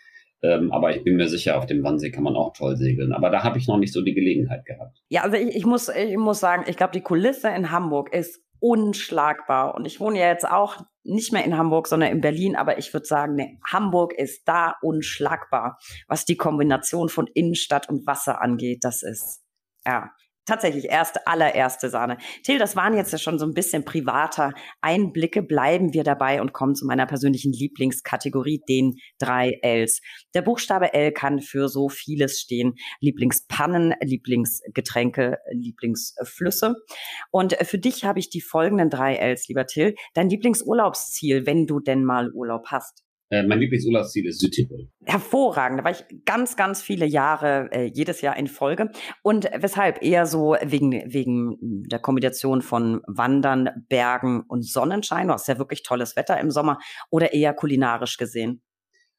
Ähm, aber ich bin mir sicher, auf dem Wannsee kann man auch toll segeln. Aber da habe ich noch nicht so die Gelegenheit gehabt. Ja, also ich, ich muss, ich muss sagen, ich glaube, die Kulisse in Hamburg ist unschlagbar. Und ich wohne ja jetzt auch nicht mehr in Hamburg, sondern in Berlin, aber ich würde sagen, nee, Hamburg ist da unschlagbar, was die Kombination von Innenstadt und Wasser angeht. Das ist, ja, tatsächlich erste, allererste Sahne. Till, das waren jetzt schon so ein bisschen privater Einblicke. Bleiben wir dabei und kommen zu meiner persönlichen Lieblingskategorie, den drei Ls. Der Buchstabe L kann für so vieles stehen. Lieblingspannen, Lieblingsgetränke, Lieblingsflüsse. Und für dich habe ich die folgenden drei Ls, lieber Till. Dein Lieblingsurlaubsziel, wenn du denn mal Urlaub hast. Äh, mein Lieblingsurlaubsziel ist Südtirol. Hervorragend. Da war ich ganz, ganz viele Jahre, äh, jedes Jahr in Folge. Und weshalb? Eher so wegen, wegen der Kombination von Wandern, Bergen und Sonnenschein. Du hast ja wirklich tolles Wetter im Sommer. Oder eher kulinarisch gesehen?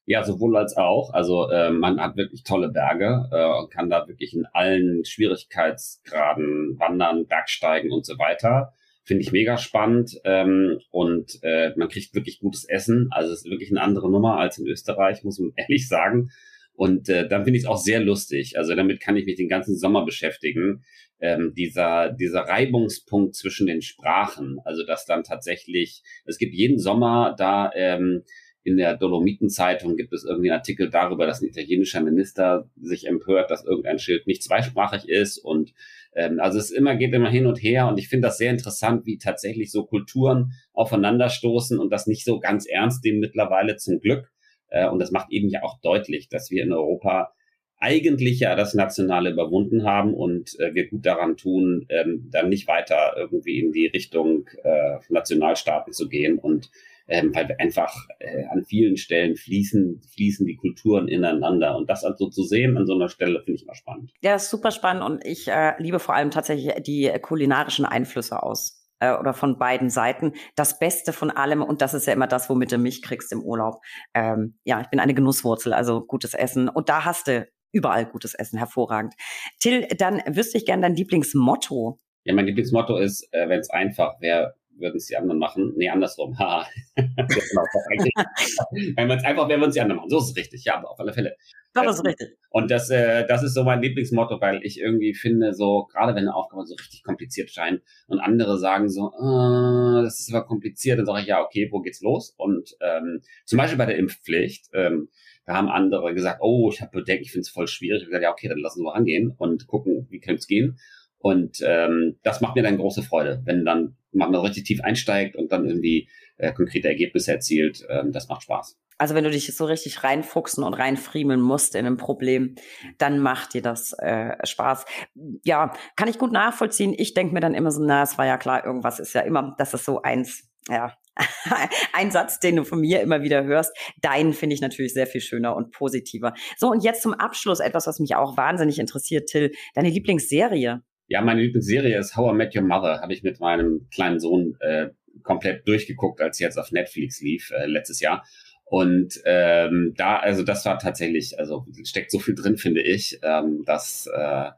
Ja, sowohl als auch. Also äh, man hat wirklich tolle Berge äh, und kann da wirklich in allen Schwierigkeitsgraden wandern, Bergsteigen und so weiter. Finde ich mega spannend ähm, und äh, man kriegt wirklich gutes Essen. Also es ist wirklich eine andere Nummer als in Österreich, muss man <laughs> ehrlich sagen. Und äh, dann finde ich es auch sehr lustig. Also damit kann ich mich den ganzen Sommer beschäftigen. Ähm, dieser, dieser Reibungspunkt zwischen den Sprachen. Also dass dann tatsächlich, es gibt jeden Sommer da ähm, in der Dolomitenzeitung gibt es irgendwie einen Artikel darüber, dass ein italienischer Minister sich empört, dass irgendein Schild nicht zweisprachig ist. Und ähm, also es immer geht immer hin und her. Und ich finde das sehr interessant, wie tatsächlich so Kulturen aufeinanderstoßen und das nicht so ganz ernst nehmen mittlerweile zum Glück. Äh, und das macht eben ja auch deutlich, dass wir in Europa eigentlich ja das Nationale überwunden haben und äh, wir gut daran tun, ähm, dann nicht weiter irgendwie in die Richtung äh, Nationalstaaten zu gehen und ähm, weil wir einfach äh, an vielen Stellen fließen, fließen die Kulturen ineinander. Und das also zu sehen an so einer Stelle finde ich immer spannend. Ja, ist super spannend und ich äh, liebe vor allem tatsächlich die kulinarischen Einflüsse aus äh, oder von beiden Seiten. Das Beste von allem, und das ist ja immer das, womit du mich kriegst im Urlaub. Ähm, ja, ich bin eine Genusswurzel, also gutes Essen. Und da hast du überall gutes Essen, hervorragend. Till, dann wüsste ich gerne dein Lieblingsmotto. Ja, mein Lieblingsmotto ist, äh, wenn es einfach wäre, würden es die anderen machen. Nee, andersrum. Ha. <laughs> Genau, <laughs> wenn man es einfach, wenn wir uns die anderen machen. So ist es richtig. Ja, aber auf alle Fälle. Das ist richtig. Und das, äh, das ist so mein Lieblingsmotto, weil ich irgendwie finde, so, gerade wenn eine Aufgabe so richtig kompliziert scheint und andere sagen so, äh, das ist aber kompliziert, dann sage ich, ja, okay, wo geht's los? Und ähm, zum Beispiel bei der Impfpflicht, ähm, da haben andere gesagt, oh, ich habe Bedenken, ich finde es voll schwierig. Ich habe gesagt, ja, okay, dann lassen wir angehen und gucken, wie könnte es gehen. Und ähm, das macht mir dann große Freude, wenn dann man richtig tief einsteigt und dann irgendwie äh, konkrete Ergebnisse erzielt. Ähm, das macht Spaß. Also wenn du dich so richtig reinfuchsen und reinfriemeln musst in ein Problem, dann macht dir das äh, Spaß. Ja, kann ich gut nachvollziehen. Ich denke mir dann immer so, na, es war ja klar, irgendwas ist ja immer, das ist so eins, ja, <laughs> ein Satz, den du von mir immer wieder hörst. Deinen finde ich natürlich sehr viel schöner und positiver. So, und jetzt zum Abschluss etwas, was mich auch wahnsinnig interessiert, Till. Deine Lieblingsserie? Ja, meine Lieblingsserie ist How I Met Your Mother. Habe ich mit meinem kleinen Sohn äh, komplett durchgeguckt, als sie jetzt auf Netflix lief äh, letztes Jahr. Und ähm, da, also das war tatsächlich, also steckt so viel drin, finde ich, ähm, dass äh,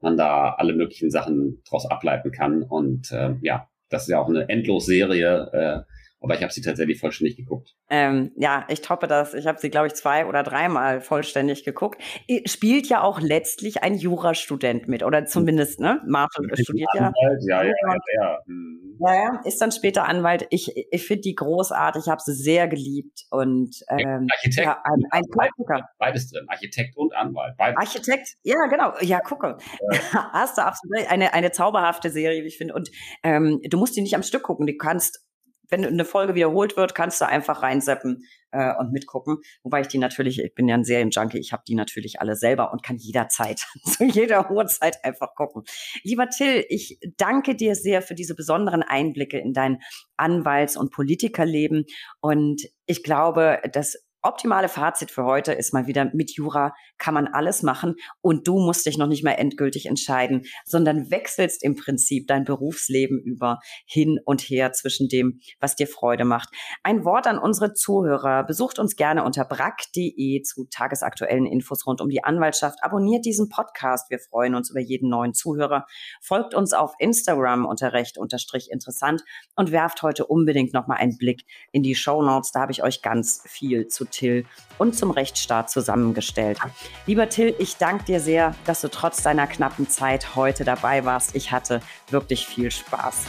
man da alle möglichen Sachen draus ableiten kann. Und äh, ja, das ist ja auch eine Endlos-Serie. Äh, aber ich habe sie tatsächlich vollständig geguckt. Ähm, ja, ich toppe das. Ich habe sie, glaube ich, zwei oder dreimal vollständig geguckt. Spielt ja auch letztlich ein Jurastudent mit, oder zumindest, ne? Martin studiert ja. Ja, ja, ja, ja. Hm. Ja, ja, ist dann später Anwalt. Ich, ich finde die großartig, ich habe sie sehr geliebt und ähm, Architekt, ja, ein, ein Klassiker. Beides drin, Architekt und Anwalt. Beides. Architekt, ja, genau. Ja, gucke. Ja. <laughs> Hast du absolut eine, eine zauberhafte Serie, wie ich finde. Und ähm, du musst die nicht am Stück gucken. Du kannst wenn eine Folge wiederholt wird, kannst du einfach reinseppen äh, und mitgucken. Wobei ich die natürlich, ich bin ja ein Serienjunkie, ich habe die natürlich alle selber und kann jederzeit, <laughs> zu jeder Uhrzeit einfach gucken. Lieber Till, ich danke dir sehr für diese besonderen Einblicke in dein Anwalts- und Politikerleben. Und ich glaube, dass optimale Fazit für heute ist mal wieder, mit Jura kann man alles machen und du musst dich noch nicht mal endgültig entscheiden, sondern wechselst im Prinzip dein Berufsleben über hin und her zwischen dem, was dir Freude macht. Ein Wort an unsere Zuhörer. Besucht uns gerne unter brack.de zu tagesaktuellen Infos rund um die Anwaltschaft. Abonniert diesen Podcast. Wir freuen uns über jeden neuen Zuhörer. Folgt uns auf Instagram unter recht unterstrich interessant und werft heute unbedingt nochmal einen Blick in die Show Notes. Da habe ich euch ganz viel zu Till und zum Rechtsstaat zusammengestellt. Lieber Till, ich danke dir sehr, dass du trotz deiner knappen Zeit heute dabei warst. Ich hatte wirklich viel Spaß.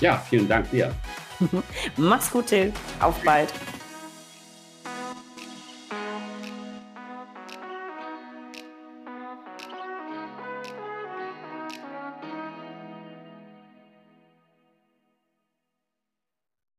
Ja, vielen Dank dir. <laughs> Mach's gut, Till. Auf bald.